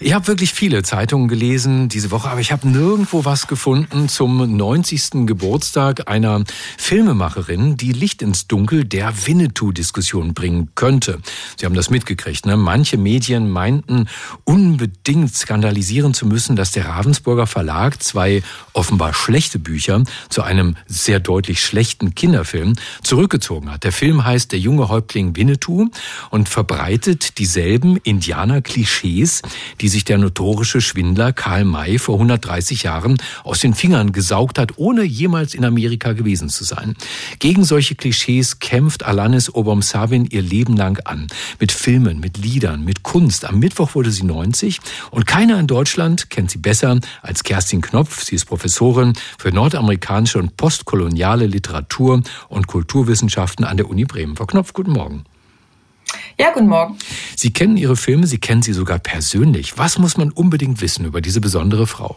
Ich habe wirklich viele Zeitungen gelesen diese Woche, aber ich habe nirgendwo was gefunden zum 90. Geburtstag einer Filmemacherin, die Licht ins Dunkel der Winnetou-Diskussion bringen könnte. Sie haben das mitgekriegt. Ne? Manche Medien meinten unbedingt skandalisieren zu müssen, dass der Ravensburger Verlag zwei offenbar schlechte Bücher zu einem sehr deutlich schlechten Kinderfilm zurückgezogen hat. Der Film heißt Der junge Häuptling Winnetou und verbreitet dieselben Indianer-Klischees, die die sich der notorische Schwindler Karl May vor 130 Jahren aus den Fingern gesaugt hat, ohne jemals in Amerika gewesen zu sein. Gegen solche Klischees kämpft Alanis Obomsawin ihr Leben lang an. Mit Filmen, mit Liedern, mit Kunst. Am Mittwoch wurde sie 90 und keiner in Deutschland kennt sie besser als Kerstin Knopf. Sie ist Professorin für nordamerikanische und postkoloniale Literatur und Kulturwissenschaften an der Uni Bremen. Frau Knopf, guten Morgen. Ja, guten Morgen. Sie kennen Ihre Filme, Sie kennen sie sogar persönlich. Was muss man unbedingt wissen über diese besondere Frau?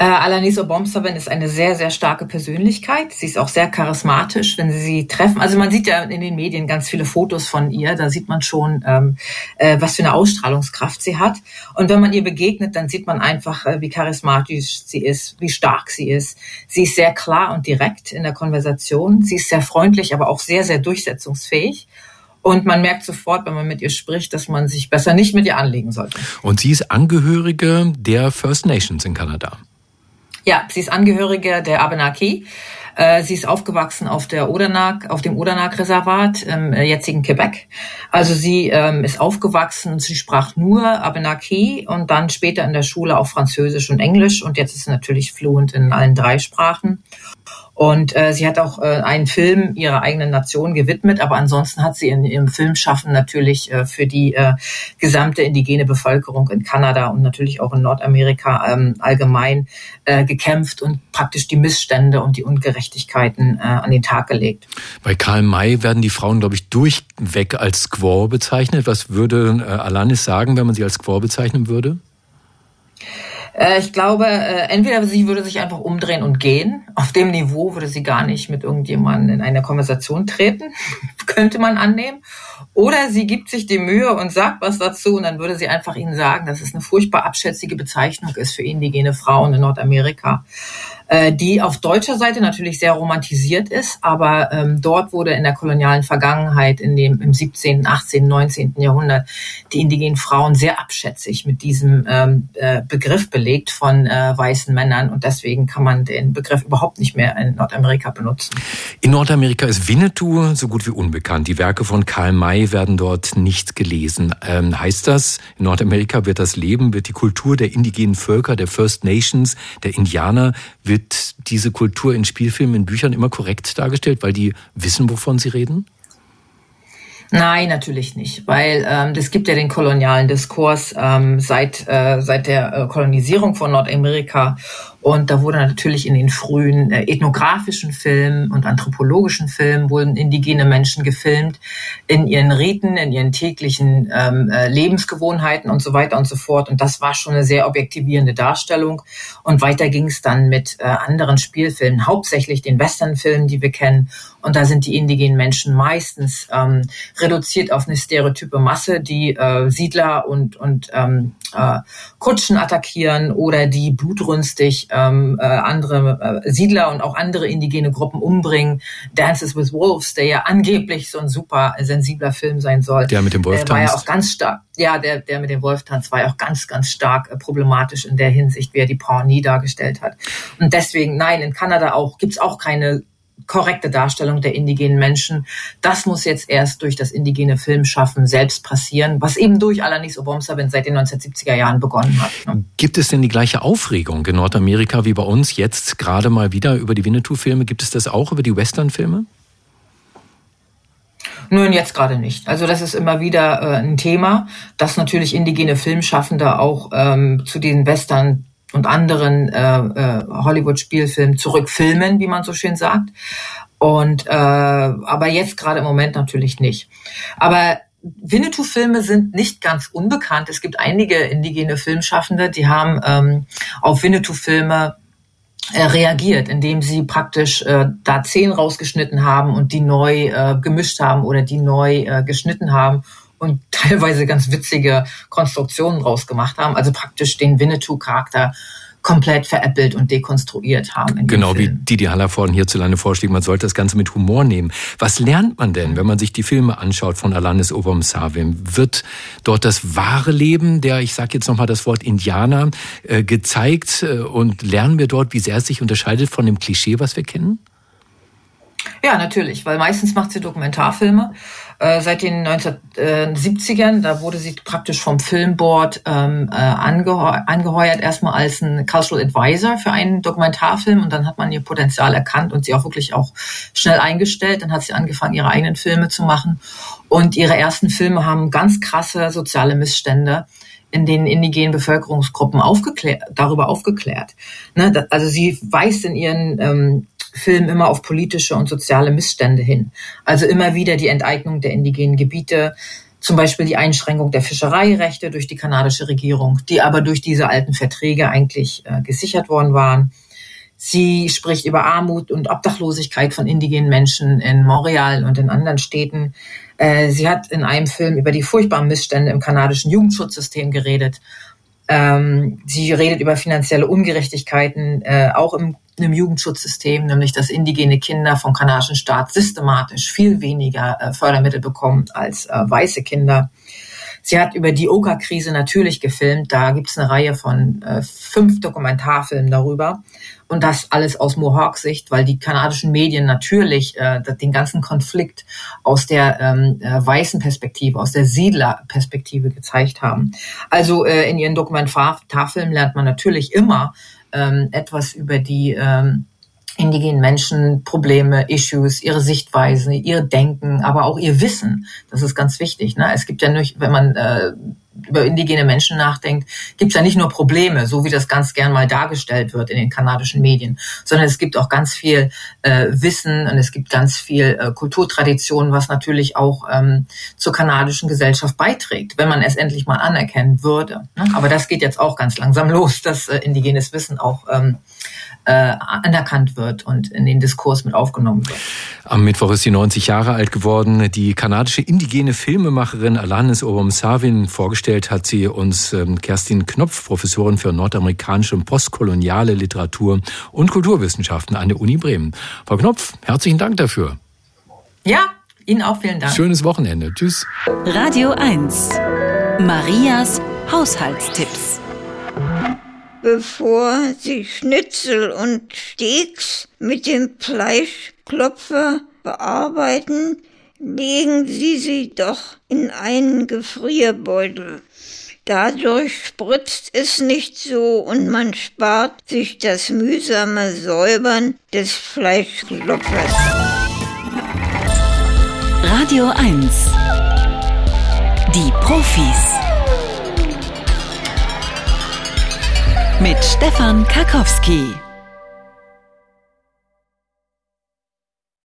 Äh, Alanis Obomsawin ist eine sehr, sehr starke Persönlichkeit. Sie ist auch sehr charismatisch, wenn Sie sie treffen. Also man sieht ja in den Medien ganz viele Fotos von ihr. Da sieht man schon, ähm, äh, was für eine Ausstrahlungskraft sie hat. Und wenn man ihr begegnet, dann sieht man einfach, äh, wie charismatisch sie ist, wie stark sie ist. Sie ist sehr klar und direkt in der Konversation. Sie ist sehr freundlich, aber auch sehr, sehr durchsetzungsfähig. Und man merkt sofort, wenn man mit ihr spricht, dass man sich besser nicht mit ihr anlegen sollte. Und sie ist Angehörige der First Nations in Kanada. Ja, sie ist Angehörige der Abenaki. Äh, sie ist aufgewachsen auf der Odernak, auf dem Odernak-Reservat im äh, jetzigen Quebec. Also sie ähm, ist aufgewachsen und sie sprach nur Abenaki und dann später in der Schule auch Französisch und Englisch und jetzt ist sie natürlich fluent in allen drei Sprachen. Und äh, sie hat auch äh, einen Film ihrer eigenen Nation gewidmet, aber ansonsten hat sie in ihrem Filmschaffen natürlich äh, für die äh, gesamte indigene Bevölkerung in Kanada und natürlich auch in Nordamerika ähm, allgemein äh, gekämpft und praktisch die Missstände und die Ungerechtigkeiten äh, an den Tag gelegt. Bei Karl May werden die Frauen, glaube ich, durchweg als Squaw bezeichnet. Was würde äh, Alanis sagen, wenn man sie als Squaw bezeichnen würde? Äh, ich glaube, äh, entweder sie würde sich einfach umdrehen und gehen. Auf dem Niveau würde sie gar nicht mit irgendjemandem in eine Konversation treten, [laughs] könnte man annehmen. Oder sie gibt sich die Mühe und sagt was dazu und dann würde sie einfach ihnen sagen, dass es eine furchtbar abschätzige Bezeichnung ist für indigene Frauen in Nordamerika. Äh, die auf deutscher Seite natürlich sehr romantisiert ist, aber ähm, dort wurde in der kolonialen Vergangenheit, in dem im 17., 18., 19. Jahrhundert, die indigenen Frauen sehr abschätzig mit diesem ähm, äh, Begriff belegt von äh, weißen Männern und deswegen kann man den Begriff überhaupt nicht mehr in Nordamerika benutzen. In Nordamerika ist Winnetou so gut wie unbekannt. Die Werke von Karl May werden dort nicht gelesen. Ähm, heißt das, in Nordamerika wird das Leben, wird die Kultur der indigenen Völker, der First Nations, der Indianer, wird wird diese Kultur in Spielfilmen, in Büchern immer korrekt dargestellt, weil die wissen, wovon sie reden? Nein, natürlich nicht, weil ähm, es gibt ja den kolonialen Diskurs ähm, seit, äh, seit der äh, Kolonisierung von Nordamerika und da wurde natürlich in den frühen äh, ethnografischen Filmen und anthropologischen Filmen wurden indigene Menschen gefilmt in ihren Riten, in ihren täglichen ähm, äh, Lebensgewohnheiten und so weiter und so fort. Und das war schon eine sehr objektivierende Darstellung. Und weiter ging es dann mit äh, anderen Spielfilmen, hauptsächlich den Westernfilmen, die wir kennen. Und da sind die indigenen Menschen meistens ähm, reduziert auf eine stereotype Masse, die äh, Siedler und, und ähm, äh, Kutschen attackieren oder die blutrünstig ähm, äh, andere äh, Siedler und auch andere indigene Gruppen umbringen. Dances with Wolves, der ja angeblich so ein super sensibler Film sein soll. Der mit dem Wolf war ja auch ganz stark. Ja, der, der mit dem Wolftanz war ja auch ganz, ganz stark äh, problematisch in der Hinsicht, wie er die Pawnee dargestellt hat. Und deswegen, nein, in Kanada auch gibt's auch keine korrekte Darstellung der indigenen Menschen. Das muss jetzt erst durch das indigene Filmschaffen selbst passieren, was eben durch Alanis Obomsawin seit den 1970er Jahren begonnen hat. Ne? Gibt es denn die gleiche Aufregung in Nordamerika wie bei uns jetzt gerade mal wieder über die Winnetou-Filme? Gibt es das auch über die Western-Filme? Nun, jetzt gerade nicht. Also das ist immer wieder äh, ein Thema, dass natürlich indigene Filmschaffende auch ähm, zu den Western und anderen äh, äh, Hollywood-Spielfilmen zurückfilmen, wie man so schön sagt. Und äh, aber jetzt gerade im Moment natürlich nicht. Aber Winnetou-Filme sind nicht ganz unbekannt. Es gibt einige indigene Filmschaffende, die haben ähm, auf Winnetou-Filme äh, reagiert, indem sie praktisch äh, da zehn rausgeschnitten haben und die neu äh, gemischt haben oder die neu äh, geschnitten haben und [laughs] teilweise ganz witzige Konstruktionen draus gemacht haben. Also praktisch den Winnetou-Charakter komplett veräppelt und dekonstruiert haben. genau wie Didi Hallervorden hierzulande vorschlägt, man sollte das Ganze mit Humor nehmen. Was lernt man denn, wenn man sich die Filme anschaut von Alanis Obom Savim? Wird dort das wahre Leben der, ich sage jetzt nochmal das Wort Indianer, äh, gezeigt äh, und lernen wir dort, wie sehr es sich unterscheidet von dem Klischee, was wir kennen? Ja, natürlich, weil meistens macht sie Dokumentarfilme. Äh, seit den 1970ern, da wurde sie praktisch vom Filmboard ähm, äh, angeheu angeheuert, erstmal als ein Cultural Advisor für einen Dokumentarfilm und dann hat man ihr Potenzial erkannt und sie auch wirklich auch schnell eingestellt. Dann hat sie angefangen, ihre eigenen Filme zu machen und ihre ersten Filme haben ganz krasse soziale Missstände in den indigenen Bevölkerungsgruppen aufgeklärt, darüber aufgeklärt. Ne, also sie weist in ihren ähm, Film immer auf politische und soziale Missstände hin. Also immer wieder die Enteignung der indigenen Gebiete, zum Beispiel die Einschränkung der Fischereirechte durch die kanadische Regierung, die aber durch diese alten Verträge eigentlich äh, gesichert worden waren. Sie spricht über Armut und Obdachlosigkeit von indigenen Menschen in Montreal und in anderen Städten. Äh, sie hat in einem Film über die furchtbaren Missstände im kanadischen Jugendschutzsystem geredet. Ähm, sie redet über finanzielle Ungerechtigkeiten, äh, auch im im Jugendschutzsystem, nämlich dass indigene Kinder vom kanadischen Staat systematisch viel weniger äh, Fördermittel bekommen als äh, weiße Kinder. Sie hat über die Oka-Krise natürlich gefilmt. Da gibt es eine Reihe von äh, fünf Dokumentarfilmen darüber. Und das alles aus Mohawk-Sicht, weil die kanadischen Medien natürlich äh, den ganzen Konflikt aus der ähm, äh, weißen Perspektive, aus der Siedlerperspektive gezeigt haben. Also äh, in ihren Dokumentarfilmen lernt man natürlich immer ähm, etwas über die ähm, indigenen Menschen Probleme, Issues, ihre Sichtweisen, ihr Denken, aber auch ihr Wissen. Das ist ganz wichtig. Ne? Es gibt ja nicht, wenn man äh, über indigene Menschen nachdenkt, gibt es ja nicht nur Probleme, so wie das ganz gern mal dargestellt wird in den kanadischen Medien, sondern es gibt auch ganz viel äh, Wissen und es gibt ganz viel äh, Kulturtradition, was natürlich auch ähm, zur kanadischen Gesellschaft beiträgt, wenn man es endlich mal anerkennen würde. Ne? Aber das geht jetzt auch ganz langsam los, dass äh, indigenes Wissen auch ähm, äh, anerkannt wird und in den Diskurs mit aufgenommen wird. Am Mittwoch ist sie 90 Jahre alt geworden. Die kanadische indigene Filmemacherin Alanis Obomsawin vorgestellt hat sie uns ähm, Kerstin Knopf, Professorin für nordamerikanische und postkoloniale Literatur und Kulturwissenschaften an der Uni Bremen. Frau Knopf, herzlichen Dank dafür. Ja, Ihnen auch vielen Dank. Schönes Wochenende. Tschüss. Radio 1. Marias Haushaltstipps bevor Sie Schnitzel und Steaks mit dem Fleischklopfer bearbeiten, legen Sie sie doch in einen Gefrierbeutel. Dadurch spritzt es nicht so und man spart sich das mühsame Säubern des Fleischklopfers. Radio 1 Die Profis mit Stefan Karkowski.